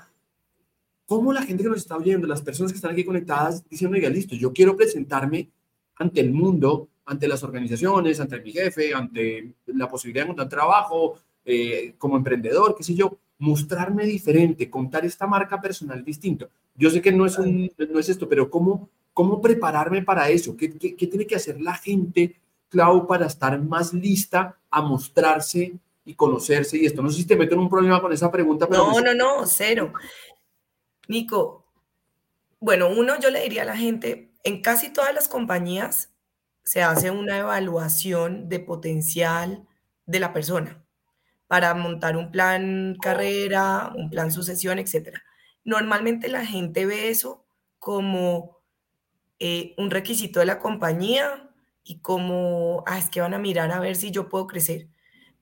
cómo la gente que nos está oyendo, las personas que están aquí conectadas, diciendo, oiga, listo, yo quiero presentarme ante el mundo ante las organizaciones, ante mi jefe, ante la posibilidad de encontrar trabajo, eh, como emprendedor, qué sé yo, mostrarme diferente, contar esta marca personal distinto. Yo sé que no es, un, no es esto, pero ¿cómo, cómo prepararme para eso? ¿Qué, ¿Qué, qué, tiene que hacer la gente, Clau, para estar más lista a mostrarse y conocerse? Y esto, no sé si te meto en un problema con esa pregunta. Pero no, no, no, cero. Nico, bueno, uno, yo le diría a la gente, en casi todas las compañías se hace una evaluación de potencial de la persona para montar un plan carrera, un plan sucesión, etc. Normalmente la gente ve eso como eh, un requisito de la compañía y como, ah, es que van a mirar a ver si yo puedo crecer.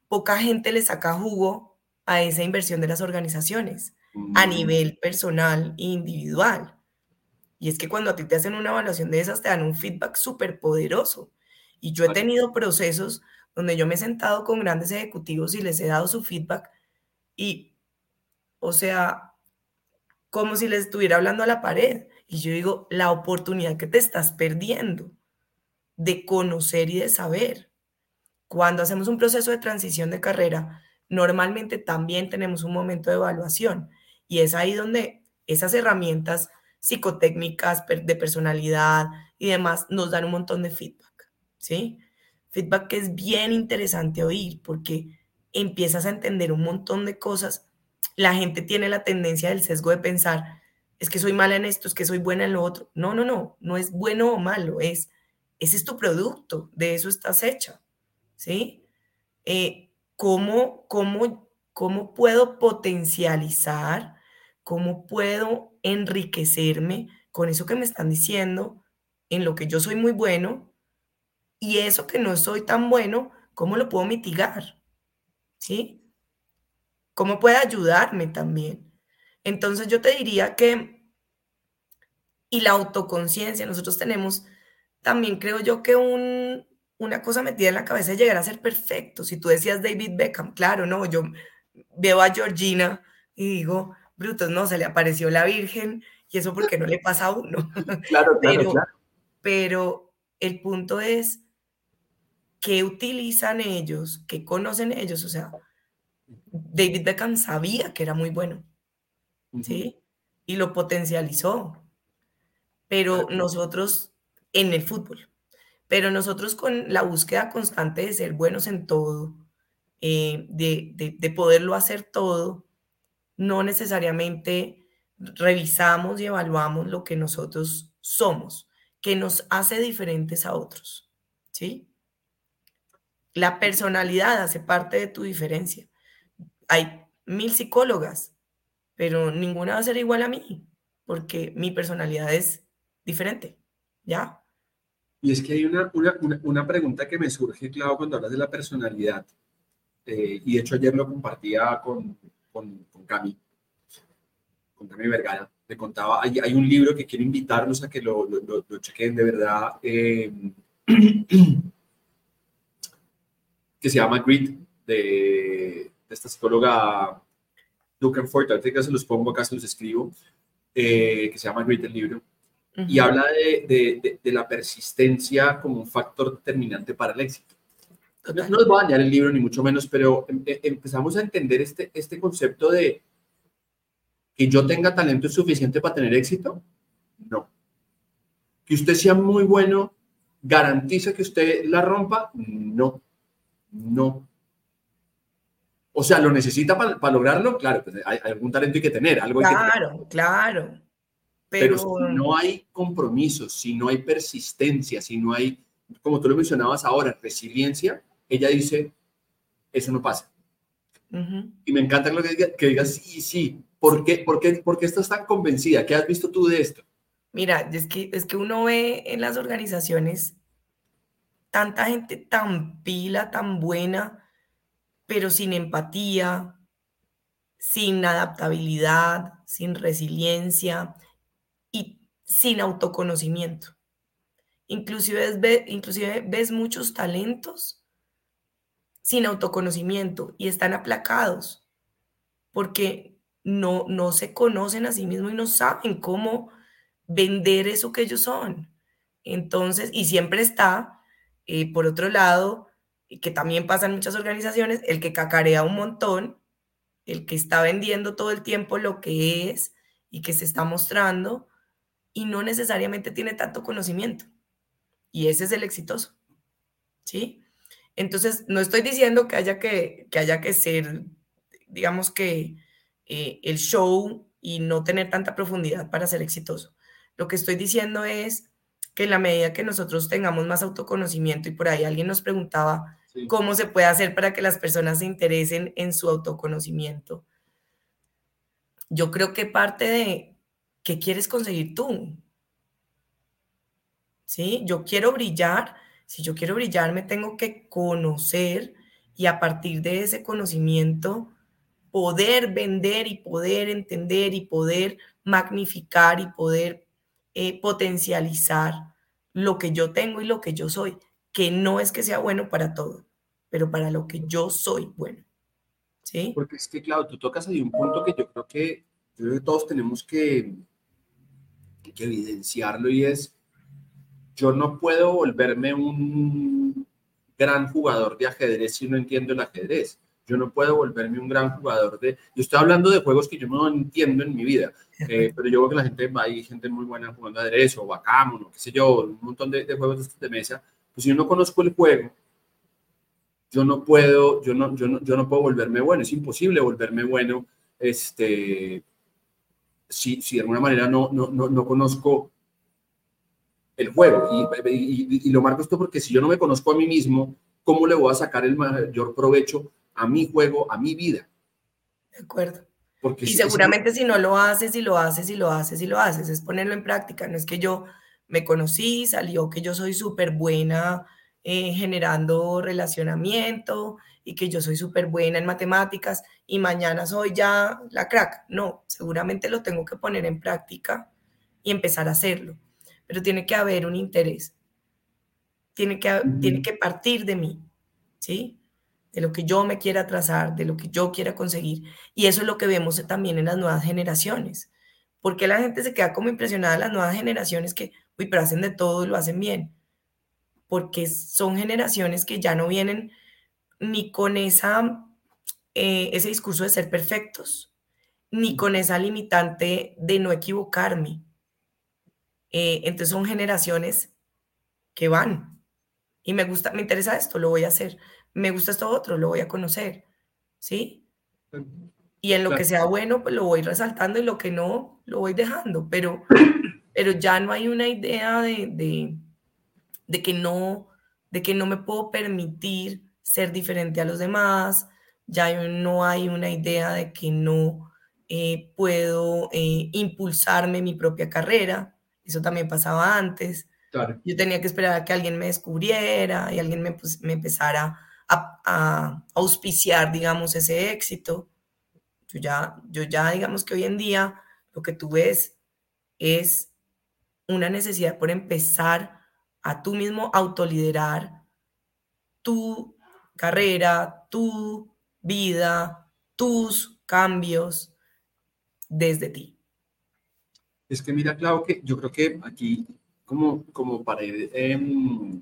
Poca gente le saca jugo a esa inversión de las organizaciones a mm. nivel personal e individual. Y es que cuando a ti te hacen una evaluación de esas, te dan un feedback súper poderoso. Y yo he tenido procesos donde yo me he sentado con grandes ejecutivos y les he dado su feedback y, o sea, como si les estuviera hablando a la pared. Y yo digo, la oportunidad que te estás perdiendo de conocer y de saber. Cuando hacemos un proceso de transición de carrera, normalmente también tenemos un momento de evaluación y es ahí donde esas herramientas psicotécnicas de personalidad y demás nos dan un montón de feedback, ¿sí? Feedback que es bien interesante oír porque empiezas a entender un montón de cosas. La gente tiene la tendencia del sesgo de pensar, es que soy mala en esto, es que soy buena en lo otro. No, no, no, no es bueno o malo, es, ese es tu producto, de eso estás hecha, ¿sí? Eh, ¿cómo, cómo, ¿Cómo puedo potencializar ¿Cómo puedo enriquecerme con eso que me están diciendo, en lo que yo soy muy bueno, y eso que no soy tan bueno, cómo lo puedo mitigar? ¿Sí? ¿Cómo puede ayudarme también? Entonces yo te diría que, y la autoconciencia, nosotros tenemos también, creo yo, que un, una cosa metida en la cabeza de llegar a ser perfecto. Si tú decías David Beckham, claro, no, yo veo a Georgina y digo, brutos, no, se le apareció la Virgen y eso porque no le pasa a uno. Claro, claro, pero, claro. Pero el punto es qué utilizan ellos, qué conocen ellos, o sea, David Beckham sabía que era muy bueno, ¿sí? Y lo potencializó. Pero nosotros en el fútbol, pero nosotros con la búsqueda constante de ser buenos en todo, eh, de, de, de poderlo hacer todo, no necesariamente revisamos y evaluamos lo que nosotros somos, que nos hace diferentes a otros, ¿sí? La personalidad hace parte de tu diferencia. Hay mil psicólogas, pero ninguna va a ser igual a mí, porque mi personalidad es diferente, ¿ya? Y es que hay una, una, pregunta que me surge, claro, cuando hablas de la personalidad, eh, y de hecho ayer lo compartía con, con, con Cami, con Cami Vergara, me contaba, hay, hay, un libro que quiero invitarlos a que lo, lo, lo chequen de verdad, eh, que se llama Grit, de, de esta psicóloga Dukenford, ahorita que se los pongo acá, se los escribo, eh, que se llama Grit el libro, uh -huh. y habla de, de, de, la persistencia como un factor determinante para el éxito. No, no les voy a dañar el libro, ni mucho menos, pero em, em, empezamos a entender este, este concepto de que yo tenga talento suficiente para tener éxito. No. Que usted sea muy bueno, garantiza que usted la rompa. No. No. O sea, ¿lo necesita para, lograrlo? Claro, pues hay, hay, algún talento hay que tener. Algo claro, hay que claro. Pero... Pero si no hay compromiso, si no hay persistencia, si no hay, como tú lo mencionabas ahora, resiliencia, ella dice, eso no pasa. Uh -huh. Y me encanta lo que, diga, que digas, sí, sí. ¿Por qué, por, qué, ¿Por qué estás tan convencida? ¿Qué has visto tú de esto? Mira, es que, es que uno ve en las organizaciones tanta gente tan pila, tan buena, pero sin empatía, sin adaptabilidad, sin resiliencia y sin autoconocimiento. Inclusive ves, inclusive ves muchos talentos sin autoconocimiento y están aplacados porque no, no se conocen a sí mismos y no saben cómo vender eso que ellos son. Entonces, y siempre está, eh, por otro lado, que también pasa en muchas organizaciones, el que cacarea un montón, el que está vendiendo todo el tiempo lo que es y que se está mostrando y no necesariamente tiene tanto conocimiento. Y ese es el exitoso. ¿Sí? Entonces, no estoy diciendo que haya que, que, haya que ser, digamos que, eh, el show y no tener tanta profundidad para ser exitoso. Lo que estoy diciendo es que en la medida que nosotros tengamos más autoconocimiento y por ahí alguien nos preguntaba sí. cómo se puede hacer para que las personas se interesen en su autoconocimiento, yo creo que parte de qué quieres conseguir tú. ¿Sí? Yo quiero brillar Si yo quiero brillar, me tengo que conocer y a partir de ese conocimiento poder vender y poder entender y poder magnificar y poder eh, potencializar lo que yo tengo y lo que yo soy, que no es que sea bueno para todo, pero para lo que yo soy bueno. ¿Sí? Porque es que, claro, tú tocas ahí un punto que yo creo que, todos tenemos que, que evidenciarlo y es, yo no puedo volverme un gran jugador de ajedrez si no entiendo el ajedrez. Yo no puedo volverme un gran jugador de... Yo estoy hablando de juegos que yo no entiendo en mi vida, eh, pero yo veo que la gente, hay gente muy buena jugando ajedrez o qué sé yo, un montón de, juegos de mesa. Pues si yo no conozco el juego, yo no puedo, yo no, yo no, yo no puedo volverme bueno. Es imposible volverme bueno este, si, si de alguna manera no, no, no, no conozco el juego. Y, y, y, lo marco esto porque si yo no me conozco a mí mismo, ¿cómo le voy a sacar el mayor provecho a mi juego, a mi vida. De acuerdo. Porque y seguramente si no lo haces y lo haces y lo haces y lo haces, es ponerlo en práctica. No es que yo me conocí, salió que yo soy súper buena eh, generando relacionamiento y que yo soy súper buena en matemáticas y mañana soy ya la crack. No, seguramente lo tengo que poner en práctica y empezar a hacerlo. Pero tiene que haber un interés. Tiene que, tiene que partir de mí. ¿Sí? De lo que yo me quiera trazar, de lo que yo quiera conseguir. Y eso es lo que vemos también en las nuevas generaciones. Porque la gente se queda como impresionada en las nuevas generaciones que, uy, pero hacen de todo y lo hacen bien. Porque son generaciones que ya no vienen ni con esa, eh, ese discurso de ser perfectos, ni con esa limitante de no equivocarme. Eh, entonces son generaciones que van. Y me gusta, me interesa esto, lo voy a hacer me gusta esto otro, lo voy a conocer, ¿sí? Y en lo que sea bueno, pues lo voy resaltando y lo que no, lo voy dejando, pero, pero ya no hay una idea de, de, que no, de que no me puedo permitir ser diferente a los demás, ya no hay una idea de que no eh, puedo eh, impulsarme mi propia carrera, eso también pasaba antes. Yo tenía que esperar a que alguien me descubriera y alguien me, pues, me empezara a, auspiciar, digamos, ese éxito. Yo ya, yo ya, digamos que hoy en día lo que tú ves es una necesidad por empezar a tú mismo autoliderar tu carrera, tu vida, tus cambios desde ti. Es que mira, Clau, que yo creo que aquí, como, como para ir em,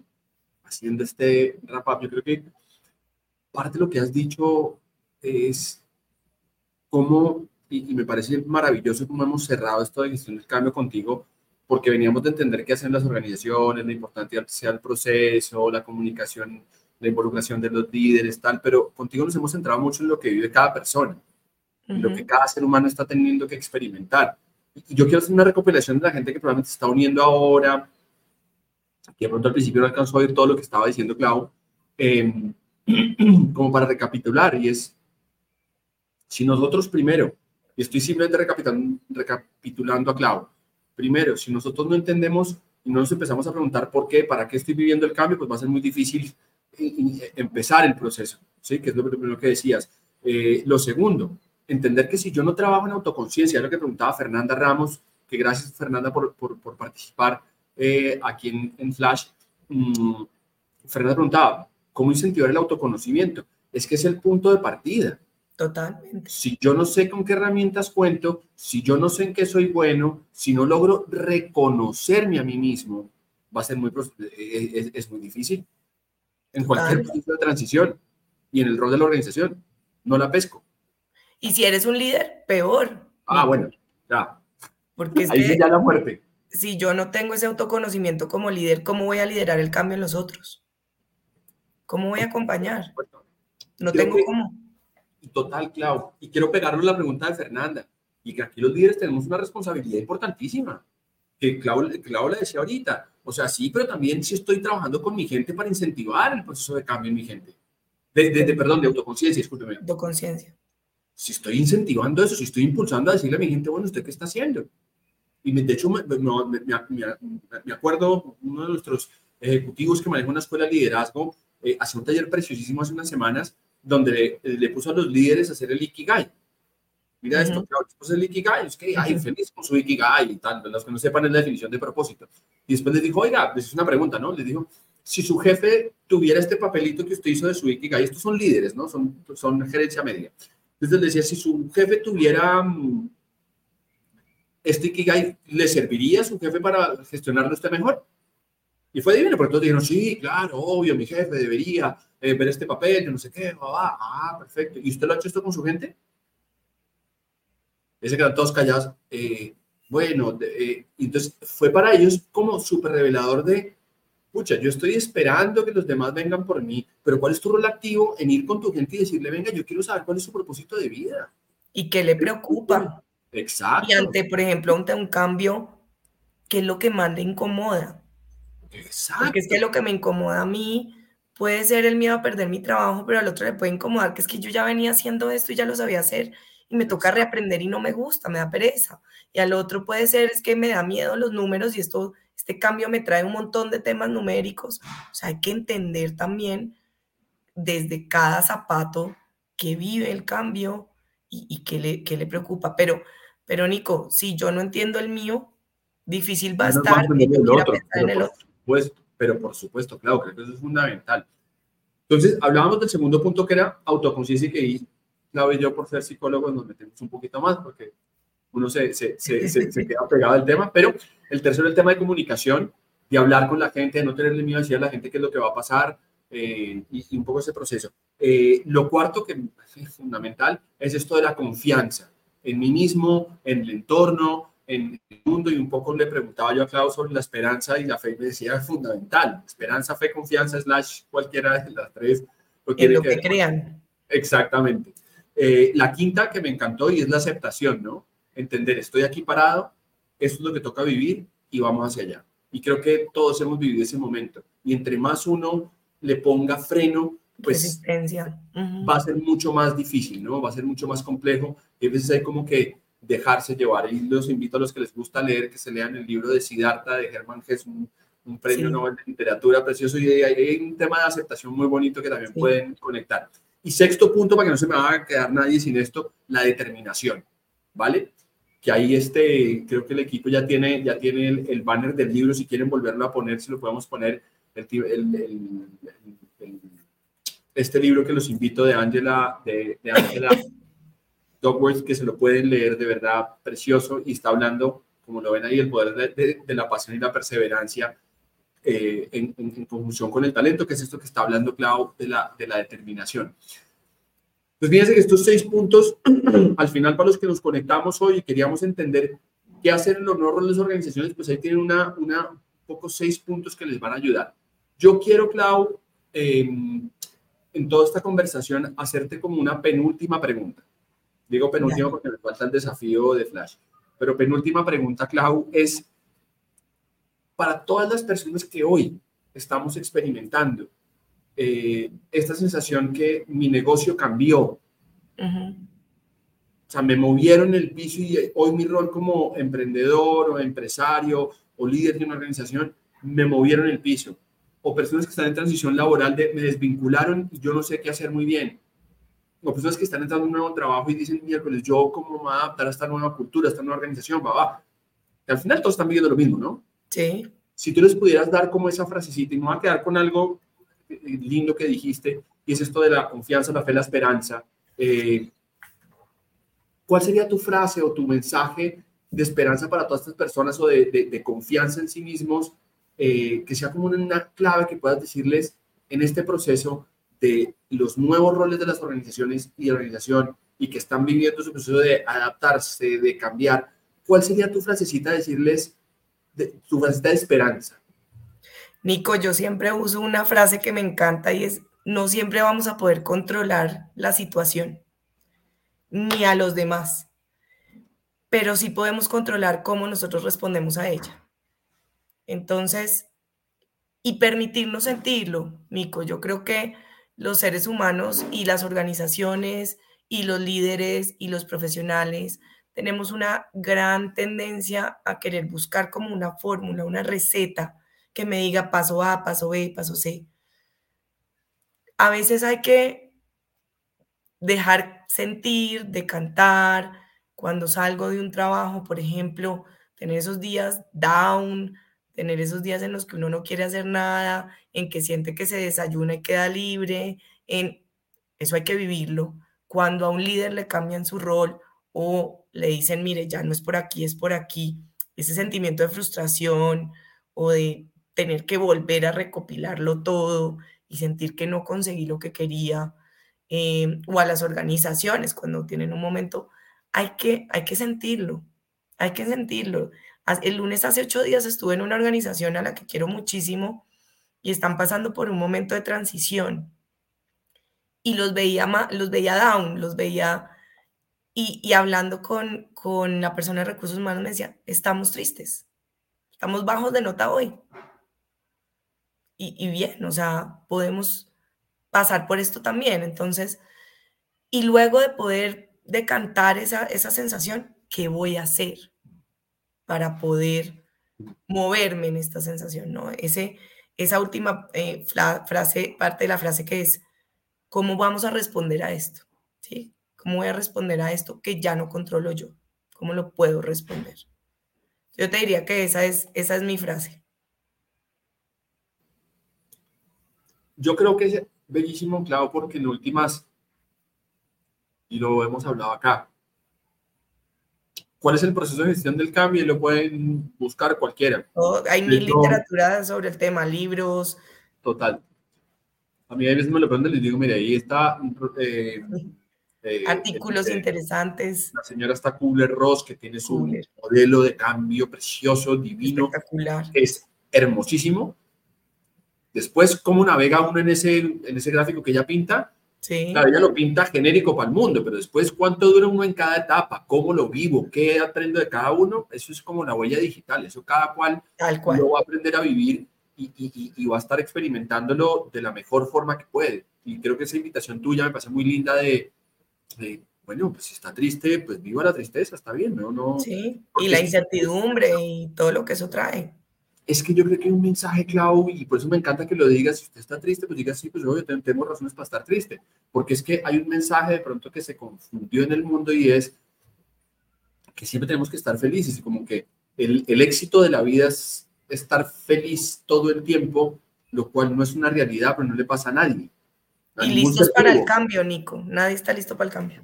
haciendo este wrap up, yo creo que parte de lo que has dicho es cómo, y, me parece maravilloso cómo hemos cerrado esto de gestión del cambio contigo, porque veníamos de entender qué hacen las organizaciones, la importancia sea el proceso, la comunicación, la involucración de los líderes, tal, pero contigo nos hemos centrado mucho en lo que vive cada persona, en lo que cada ser humano está teniendo que experimentar. Y yo quiero hacer una recopilación de la gente que probablemente se está uniendo ahora, que de pronto al principio no alcanzó a oír todo lo que estaba diciendo Clau, eh, como para recapitular, y es, si nosotros primero, y estoy simplemente recapitulando, recapitulando a Clau, primero, si nosotros no entendemos y no nos empezamos a preguntar por qué, para qué estoy viviendo el cambio, pues va a ser muy difícil empezar el proceso, ¿sí? Que es lo primero que decías. Eh, lo segundo, entender que si yo no trabajo en autoconciencia, es lo que preguntaba Fernanda Ramos, que gracias Fernanda por, por, por participar eh, aquí en, en Flash. Mm, Fernanda preguntaba, ¿Cómo incentivar el autoconocimiento? Es que es el punto de partida. Totalmente. Si yo no sé con qué herramientas cuento, si yo no sé en qué soy bueno, si no logro reconocerme a mí mismo, va a ser muy, es, muy difícil. En cualquier proceso de transición y en el rol de la organización, no la pesco. Y si eres un líder, peor. Ah, bueno, ya. Porque Ahí es ya la muerte. Si yo no tengo ese autoconocimiento como líder, ¿cómo voy a liderar el cambio en los otros? ¿Cómo voy a acompañar? No tengo cómo. Total, Clau. Y quiero pegarle la pregunta de Fernanda. Y que aquí los líderes tenemos una responsabilidad importantísima. Que Clau, Clau le decía ahorita. O sea, sí, pero también si estoy trabajando con mi gente para incentivar el proceso de cambio en mi gente. De, perdón, de autoconciencia, discúlpeme. Autoconciencia. Si estoy incentivando eso, si estoy impulsando a decirle a mi gente, bueno, ¿usted qué está haciendo? Y de hecho, me, me, me, acuerdo, uno de nuestros ejecutivos que manejan una escuela de liderazgo, eh, hace un taller preciosísimo hace unas semanas donde le, puso a los líderes a hacer el Ikigai. Mira esto, claro, después el Ikigai, es que, ay, feliz con su Ikigai y tal, los que no sepan es la definición de propósito. Y después les dijo, oiga, es una pregunta, ¿no? Les dijo, si su jefe tuviera este papelito que usted hizo de su Ikigai, estos son líderes, ¿no? Son, son gerencia media. Entonces les decía, si su jefe tuviera mm, este Ikigai, ¿le serviría a su jefe para gestionarlo usted mejor? Y fue divino, porque todos dijeron, sí, claro, obvio, mi jefe debería eh, ver este papel, yo no sé qué, va, ah, perfecto. ¿Y usted lo ha hecho esto con su gente? Y se quedan todos callados. Eh, bueno, eh, entonces fue para ellos como súper revelador de, pucha, yo estoy esperando que los demás vengan por mí, pero ¿cuál es tu rol activo en ir con tu gente y decirle, venga, yo quiero saber cuál es su propósito de vida? ¿Y qué le preocupa? Exacto. Y ante, por ejemplo, ante un cambio, ¿qué es lo que más le incomoda? Exacto. Porque es que lo que me incomoda a mí puede ser el miedo a perder mi trabajo, pero al otro le puede incomodar que es que yo ya venía haciendo esto y ya lo sabía hacer y me toca reaprender y no me gusta, me da pereza. Y al otro puede ser es que me da miedo los números y esto, este cambio me trae un montón de temas numéricos. O sea, hay que entender también desde cada zapato que vive el cambio y, y qué, le, qué le preocupa. Pero, pero Nico, si yo no entiendo el mío, difícil va a estar en el otro pues, pero por supuesto, claro, creo que eso es fundamental. Entonces, hablábamos del segundo punto que era autoconciencia y que ahí, Claudio y yo, por ser psicólogos, nos metemos un poquito más porque uno se, se, se, se, queda pegado al tema, pero el tercero el tema de comunicación, de hablar con la gente, de no tenerle miedo a decir a la gente qué es lo que va a pasar eh, y, un poco ese proceso. Eh, lo cuarto que es fundamental es esto de la confianza en mí mismo, en el entorno, en el mundo y un poco le preguntaba yo a Klaus sobre la esperanza y la fe y me decía es fundamental. Esperanza, fe, confianza, slash cualquiera de las tres. Lo en lo que, crean. Exactamente. Eh, la quinta que me encantó y es la aceptación, ¿no? Entender, estoy aquí parado, esto es lo que toca vivir y vamos hacia allá. Y creo que todos hemos vivido ese momento. Y entre más uno le ponga freno, pues va a ser mucho más difícil, ¿no? Va a ser mucho más complejo. Y a veces hay como que dejarse llevar. Y los invito a los que les gusta leer que se lean el libro de Siddhartha de Hermann Hesse, un, un premio Nobel de literatura precioso. Y hay, un tema de aceptación muy bonito que también pueden conectar. Y sexto punto, para que no se me vaya a quedar nadie sin esto, la determinación, ¿vale? Que ahí este, creo que el equipo ya tiene, ya tiene el, banner del libro, si quieren volverlo a poner, si lo podemos poner, el, el, este libro que los invito de Angela, de, de Angela Que se lo pueden leer de verdad precioso y está hablando, como lo ven ahí, el poder de, la pasión y la perseverancia eh, en, conjunción con el talento, que es esto que está hablando Clau de la, de la determinación. Pues fíjense que estos seis puntos, al final para los que nos conectamos hoy y queríamos entender qué hacer en los nuevos roles de organizaciones, pues ahí tienen una, una, un poco seis puntos que les van a ayudar. Yo quiero, Clau, em, en toda esta conversación, hacerte como una penúltima pregunta. Digo penúltima porque me falta el desafío de Flash. Pero penúltima pregunta, Clau, es para todas las personas que hoy estamos experimentando eh, esta sensación que mi negocio cambió. O sea, me movieron el piso y hoy mi rol como emprendedor o empresario o líder de una organización, me movieron el piso. O personas que están en transición laboral, de, me desvincularon y yo no sé qué hacer muy bien o personas que están entrando en un nuevo trabajo y dicen, miércoles, yo cómo me voy a adaptar a esta nueva cultura, a esta nueva organización, va, va. al final todos están viviendo lo mismo, ¿no? Sí. Si tú les pudieras dar como esa frasecita y me voy a quedar con algo eh, lindo que dijiste, y es esto de la confianza, la fe, la esperanza, eh, ¿cuál sería tu frase o tu mensaje de esperanza para todas estas personas o de, de, confianza en sí mismos, eh, que sea como una clave que puedas decirles en este proceso de los nuevos roles de las organizaciones y de la organización y que están viviendo su proceso de adaptarse, de cambiar, ¿cuál sería tu frasecita de decirles, de, tu frasecita de esperanza? Nico, yo siempre uso una frase que me encanta y es, no siempre vamos a poder controlar la situación, ni a los demás, pero sí podemos controlar cómo nosotros respondemos a ella. Entonces, y permitirnos sentirlo, Nico, yo creo que los seres humanos y las organizaciones y los líderes y los profesionales tenemos una gran tendencia a querer buscar como una fórmula, una receta que me diga paso A, paso B, paso C. A veces hay que dejar sentir, de cantar, cuando salgo de un trabajo, por ejemplo, tener esos días down, tener esos días en los que uno no quiere hacer nada, en que siente que se desayuna y queda libre, en eso hay que vivirlo. Cuando a un líder le cambian su rol o le dicen, mire, ya no es por aquí, es por aquí, ese sentimiento de frustración o de tener que volver a recopilarlo todo y sentir que no conseguí lo que quería, eh, o a las organizaciones cuando tienen un momento, hay que, hay que sentirlo, hay que sentirlo. El lunes hace ocho días estuve en una organización a la que quiero muchísimo y están pasando por un momento de transición. Y los veía, los veía down, los veía y, hablando con, con la persona de recursos humanos me decía, estamos tristes, estamos bajos de nota hoy. Y, y bien, o sea, podemos pasar por esto también. Entonces, y luego de poder decantar esa, esa sensación, ¿qué voy a hacer para poder moverme en esta sensación? ¿no? Ese, esa última eh, frase, parte de la frase que es, ¿cómo vamos a responder a esto? ¿Sí? ¿Cómo voy a responder a esto que ya no controlo yo? ¿Cómo lo puedo responder? Yo te diría que esa es, esa es mi frase. Yo creo que bellísimo, claro, porque en últimas, y lo hemos hablado acá, ¿cuál es el proceso de gestión del cambio? Y lo pueden buscar cualquiera. hay mil literaturas sobre el tema, libros. Total. A mí a veces me lo preguntan y les digo, mire, ahí está... Eh, eh, Artículos interesantes. La señora está Kubler-Ross, que tiene su modelo de cambio precioso, divino. Espectacular. Es hermosísimo Después, ¿cómo navega uno en ese, en ese gráfico que ella pinta? Sí. Claro, ella lo pinta genérico para el mundo, pero después, ¿cuánto dura uno en cada etapa? ¿Cómo lo vivo? ¿Qué aprendo de cada uno? Eso es como la huella digital, eso cada cual, lo va a aprender a vivir y, y, y, va a estar experimentándolo de la mejor forma que puede. Y creo que esa invitación tuya me parece muy linda de, de bueno, pues si está triste, pues viva la tristeza, está bien, ¿no? no sí, y la incertidumbre y todo lo que eso trae es que yo creo que hay un mensaje clave y por eso me encanta que lo digas. Si usted está triste, pues diga, sí, pues yo tengo razones para estar triste. Porque es que hay un mensaje de pronto que se confundió en el mundo y es que siempre tenemos que estar felices y como que el, el éxito de la vida es estar feliz todo el tiempo, lo cual no es una realidad, pero no le pasa a nadie. y listos para el cambio, Nico. Nadie está listo para el cambio.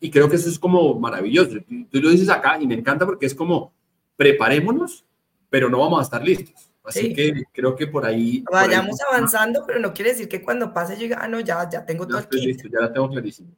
Y creo que eso es como maravilloso. Tú lo dices acá y me encanta porque es como preparémonos pero no vamos a estar listos. Así que creo que por ahí... Vayamos avanzando, pero no quiere decir que cuando pase yo ah, no, ya, ya tengo todo estoy listo, ya la tengo clarísimo.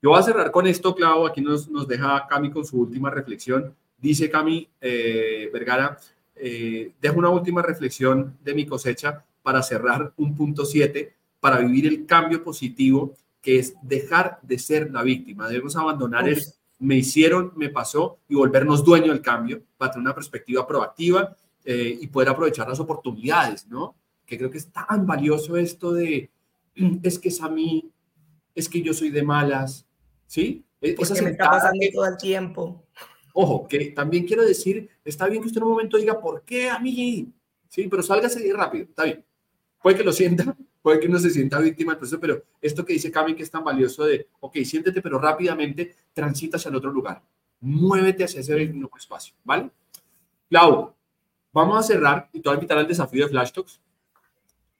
Yo voy a cerrar con esto, Clau. Aquí nos, nos deja Cami con su última reflexión. Dice Cami eh, Vergara, eh, dejo una última reflexión de mi cosecha para cerrar un punto 7, para vivir el cambio positivo, que es dejar de ser la víctima. Debemos abandonar el me hicieron, me pasó y volvernos dueño del cambio para tener una perspectiva proactiva eh, y poder aprovechar las oportunidades, ¿no? Que creo que es tan valioso esto de, es que es a mí, es que yo soy de malas, ¿sí? Porque me está pasando todo el tiempo. Ojo, que también quiero decir, está bien que usted en un momento diga, ¿por qué a mí? Sí, pero sálgase rápido, está bien. Puede que lo sienta, puede que no se sienta víctima del proceso, pero esto que dice Cami que es tan valioso de, ok, siéntete, pero rápidamente transitas al otro lugar. Muévete hacia ese nuevo espacio, ¿vale? Clau, vamos a cerrar y te voy a invitar al desafío de Flash Talks.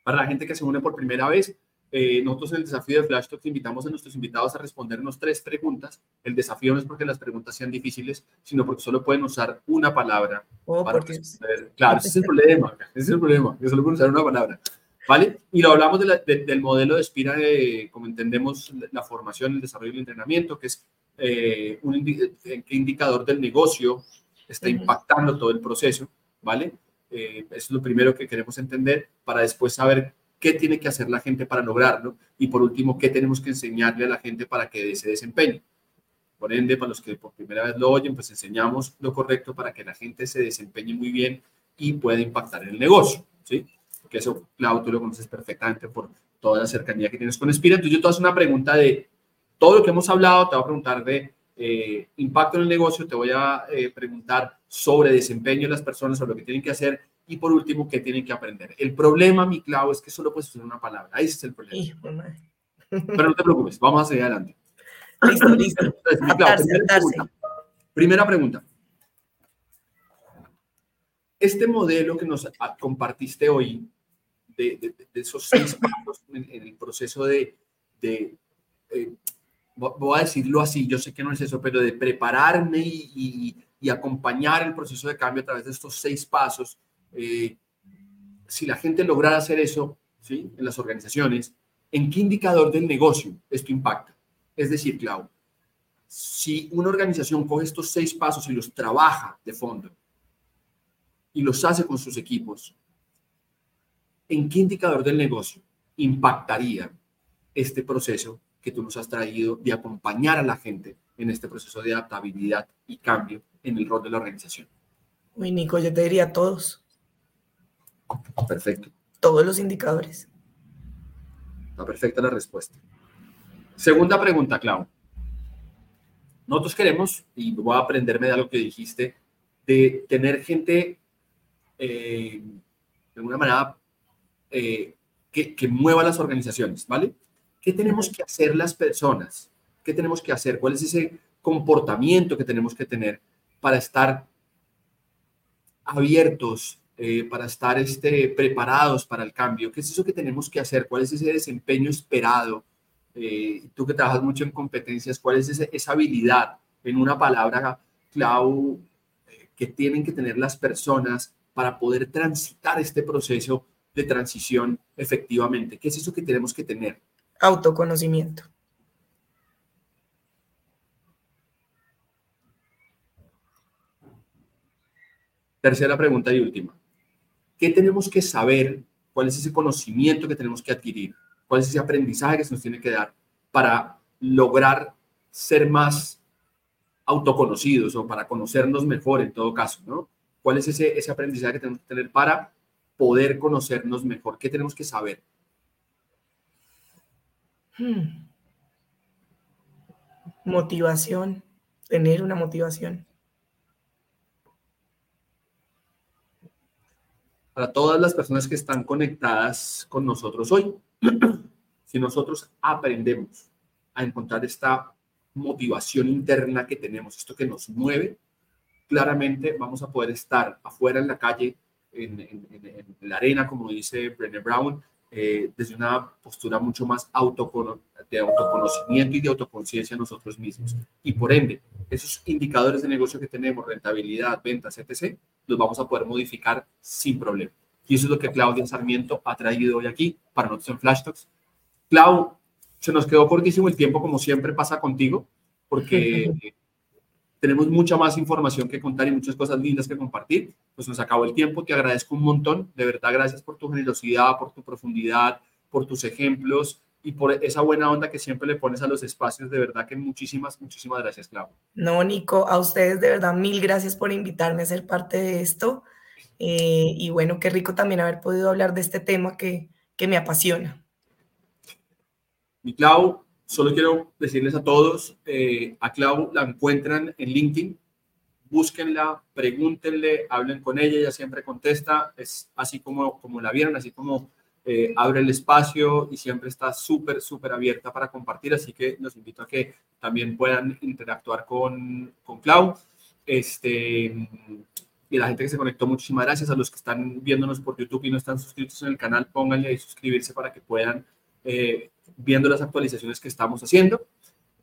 Para la gente que se une por primera vez, eh, nosotros en el desafío de Flash Talks invitamos a nuestros invitados a respondernos tres preguntas. El desafío no es porque las preguntas sean difíciles, sino porque solo pueden usar una palabra. Oh, para Claro, ese es el problema. Ese es el problema, que solo pueden usar una palabra. ¿Vale? Y lo hablamos del modelo de Spira, de, como entendemos, la formación, el desarrollo y el entrenamiento, que es eh, un indicador del negocio está impactando todo el proceso, ¿vale? Eh, eso es lo primero que queremos entender para después saber qué tiene que hacer la gente para lograrlo y por último, qué tenemos que enseñarle a la gente para que se desempeñe. Por ende, para los que por primera vez lo oyen, pues enseñamos lo correcto para que la gente se desempeñe muy bien y pueda impactar en el negocio, ¿sí? Que eso, Clau, tú lo conoces perfectamente por toda la cercanía que tienes con Espira. Entonces, yo te hacer una pregunta de todo lo que hemos hablado, te voy a preguntar de eh, impacto en el negocio, te voy a eh, preguntar sobre desempeño de las personas, sobre lo que tienen que hacer Y por último, ¿qué tienen que aprender? El problema, mi clavo, es que solo puedes usar una palabra. Ese es el problema. Pero no te preocupes, vamos a seguir adelante. Listo, listo. Entonces, mi primera, pregunta. primera pregunta. Este modelo que nos compartiste hoy, de, esos seis pasos en, el proceso de, eh, voy a decirlo así, yo sé que no es eso, pero de prepararme y, acompañar el proceso de cambio a través de estos seis pasos, eh, si la gente lograra hacer eso ¿sí? en las organizaciones, ¿en qué indicador del negocio esto impacta? Es decir, Clau, si una organización coge estos seis pasos y los trabaja de fondo y los hace con sus equipos, ¿en qué indicador del negocio impactaría este proceso que tú nos has traído de acompañar a la gente en este proceso de adaptabilidad y cambio en el rol de la organización? Uy, Nico, yo te diría todos. Perfecto. Todos los indicadores. Está perfecta la respuesta. Segunda pregunta, Clau. Nosotros queremos, y voy a aprenderme de algo que dijiste, de tener gente eh, de alguna manera eh, que, mueva las organizaciones, ¿vale? ¿Qué tenemos que hacer las personas? ¿Qué tenemos que hacer? ¿Cuál es ese comportamiento que tenemos que tener para estar abiertos, eh, para estar este, preparados para el cambio? ¿Qué es eso que tenemos que hacer? ¿Cuál es ese desempeño esperado? Eh, tú que trabajas mucho en competencias, ¿cuál es esa habilidad? En una palabra, Clau, eh, que tienen que tener las personas para poder transitar este proceso de transición efectivamente. ¿Qué es eso que tenemos que tener? autoconocimiento. Tercera pregunta y última. ¿Qué tenemos que saber? ¿Cuál es ese conocimiento que tenemos que adquirir? ¿Cuál es ese aprendizaje que se nos tiene que dar para lograr ser más autoconocidos o para conocernos mejor en todo caso? ¿no? ¿Cuál es ese, ese aprendizaje que tenemos que tener para poder conocernos mejor? ¿Qué tenemos que saber? Hmm. Motivación, tener una motivación. Para todas las personas que están conectadas con nosotros hoy, si nosotros aprendemos a encontrar esta motivación interna que tenemos, esto que nos mueve, claramente vamos a poder estar afuera en la calle, en, en la arena, como dice Brené Brown, eh, desde una postura mucho más de autoconocimiento y de autoconciencia nosotros mismos. Y por ende, esos indicadores de negocio que tenemos, rentabilidad, ventas, etc., los vamos a poder modificar sin problema. Y eso es lo que Claudia Sarmiento ha traído hoy aquí para nosotros en Flash Talks. Clau, se nos quedó cortísimo el tiempo, como siempre pasa contigo, porque tenemos mucha más información que contar y muchas cosas lindas que compartir. Pues nos acabó el tiempo, te agradezco un montón, de verdad gracias por tu generosidad, por tu profundidad, por tus ejemplos y por esa buena onda que siempre le pones a los espacios. De verdad que muchísimas, muchísimas gracias, Clau. No, Nico, a ustedes de verdad mil gracias por invitarme a ser parte de esto. Eh, y bueno, qué rico también haber podido hablar de este tema que, que me apasiona. Mi Clau, Solo quiero decirles a todos, eh, a Clau la encuentran en LinkedIn, búsquenla, pregúntenle, hablen con ella, ella siempre contesta, es así como, como la vieron, así como eh, abre el espacio y siempre está súper, súper abierta para compartir, así que los invito a que también puedan interactuar con, con Clau. Este, y la gente que se conectó, muchísimas gracias. A los que están viéndonos por YouTube y no están suscritos en el canal, pónganle ahí suscribirse para que puedan eh, viendo las actualizaciones que estamos haciendo.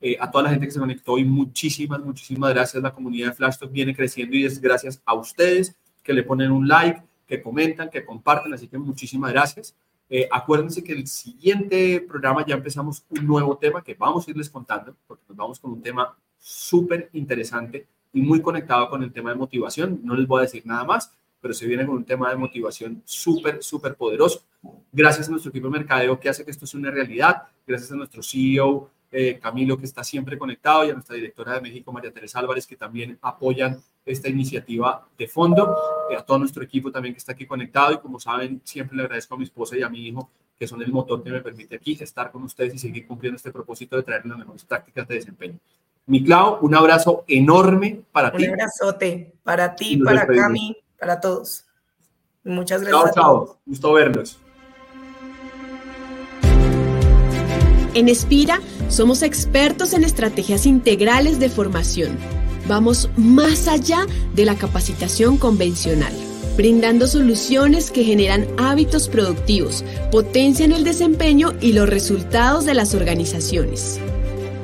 Eh, a toda la gente que se conectó y muchísimas, muchísimas gracias. La comunidad de Flashtalk viene creciendo y es gracias a ustedes que le ponen un like, que comentan, que comparten. Así que muchísimas gracias. Eh, acuérdense que el siguiente programa ya empezamos un nuevo tema que vamos a irles contando, porque nos vamos con un tema súper interesante y muy conectado con el tema de motivación. No les voy a decir nada más, pero se viene con un tema de motivación súper, súper poderoso. Gracias a nuestro equipo de mercadeo que hace que esto sea una realidad, gracias a nuestro CEO eh, Camilo que está siempre conectado y a nuestra directora de México María Teresa Álvarez que también apoyan esta iniciativa de fondo, eh, a todo nuestro equipo también que está aquí conectado y como saben siempre le agradezco a mi esposa y a mi hijo que son el motor que me permite aquí estar con ustedes y seguir cumpliendo este propósito de traer las mejores prácticas de desempeño. Mi Clau, un abrazo enorme para ti. Un abrazote para ti, para Cami para todos. Muchas gracias. Chao, chao. Gusto verlos. En Espira somos expertos en estrategias integrales de formación. Vamos más allá de la capacitación convencional, brindando soluciones que generan hábitos productivos, potencian el desempeño y los resultados de las organizaciones.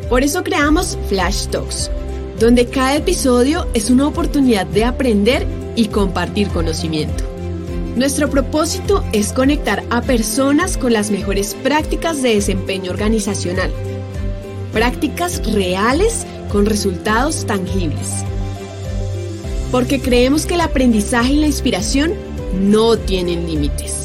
Por eso creamos Flash Talks, donde cada episodio es una oportunidad de aprender y compartir conocimiento. Nuestro propósito es conectar a personas con las mejores prácticas de desempeño organizacional. Prácticas reales con resultados tangibles. Porque creemos que el aprendizaje y la inspiración no tienen límites.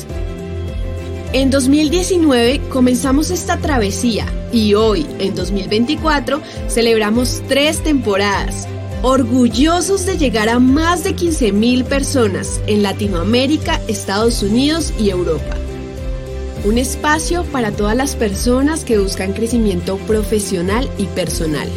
En 2019 comenzamos esta travesía y hoy, en 2024, celebramos tres temporadas orgullosos de llegar a más de 15.000 personas en Latinoamérica, Estados Unidos y Europa. Un espacio para todas las personas que buscan crecimiento profesional y personal.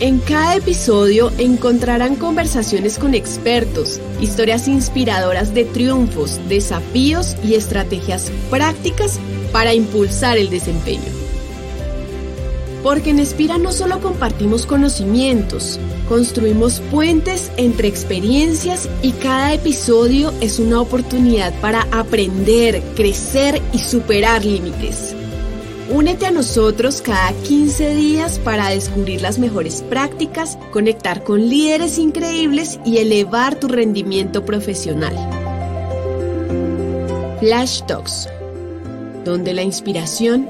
En cada episodio encontrarán conversaciones con expertos, historias inspiradoras de triunfos, desafíos y estrategias prácticas para impulsar el desempeño. Porque en Espira no solo compartimos conocimientos, construimos puentes entre experiencias y cada episodio es una oportunidad para aprender, crecer y superar límites. Únete a nosotros cada 15 días para descubrir las mejores prácticas, conectar con líderes increíbles y elevar tu rendimiento profesional. Flash Talks, donde la inspiración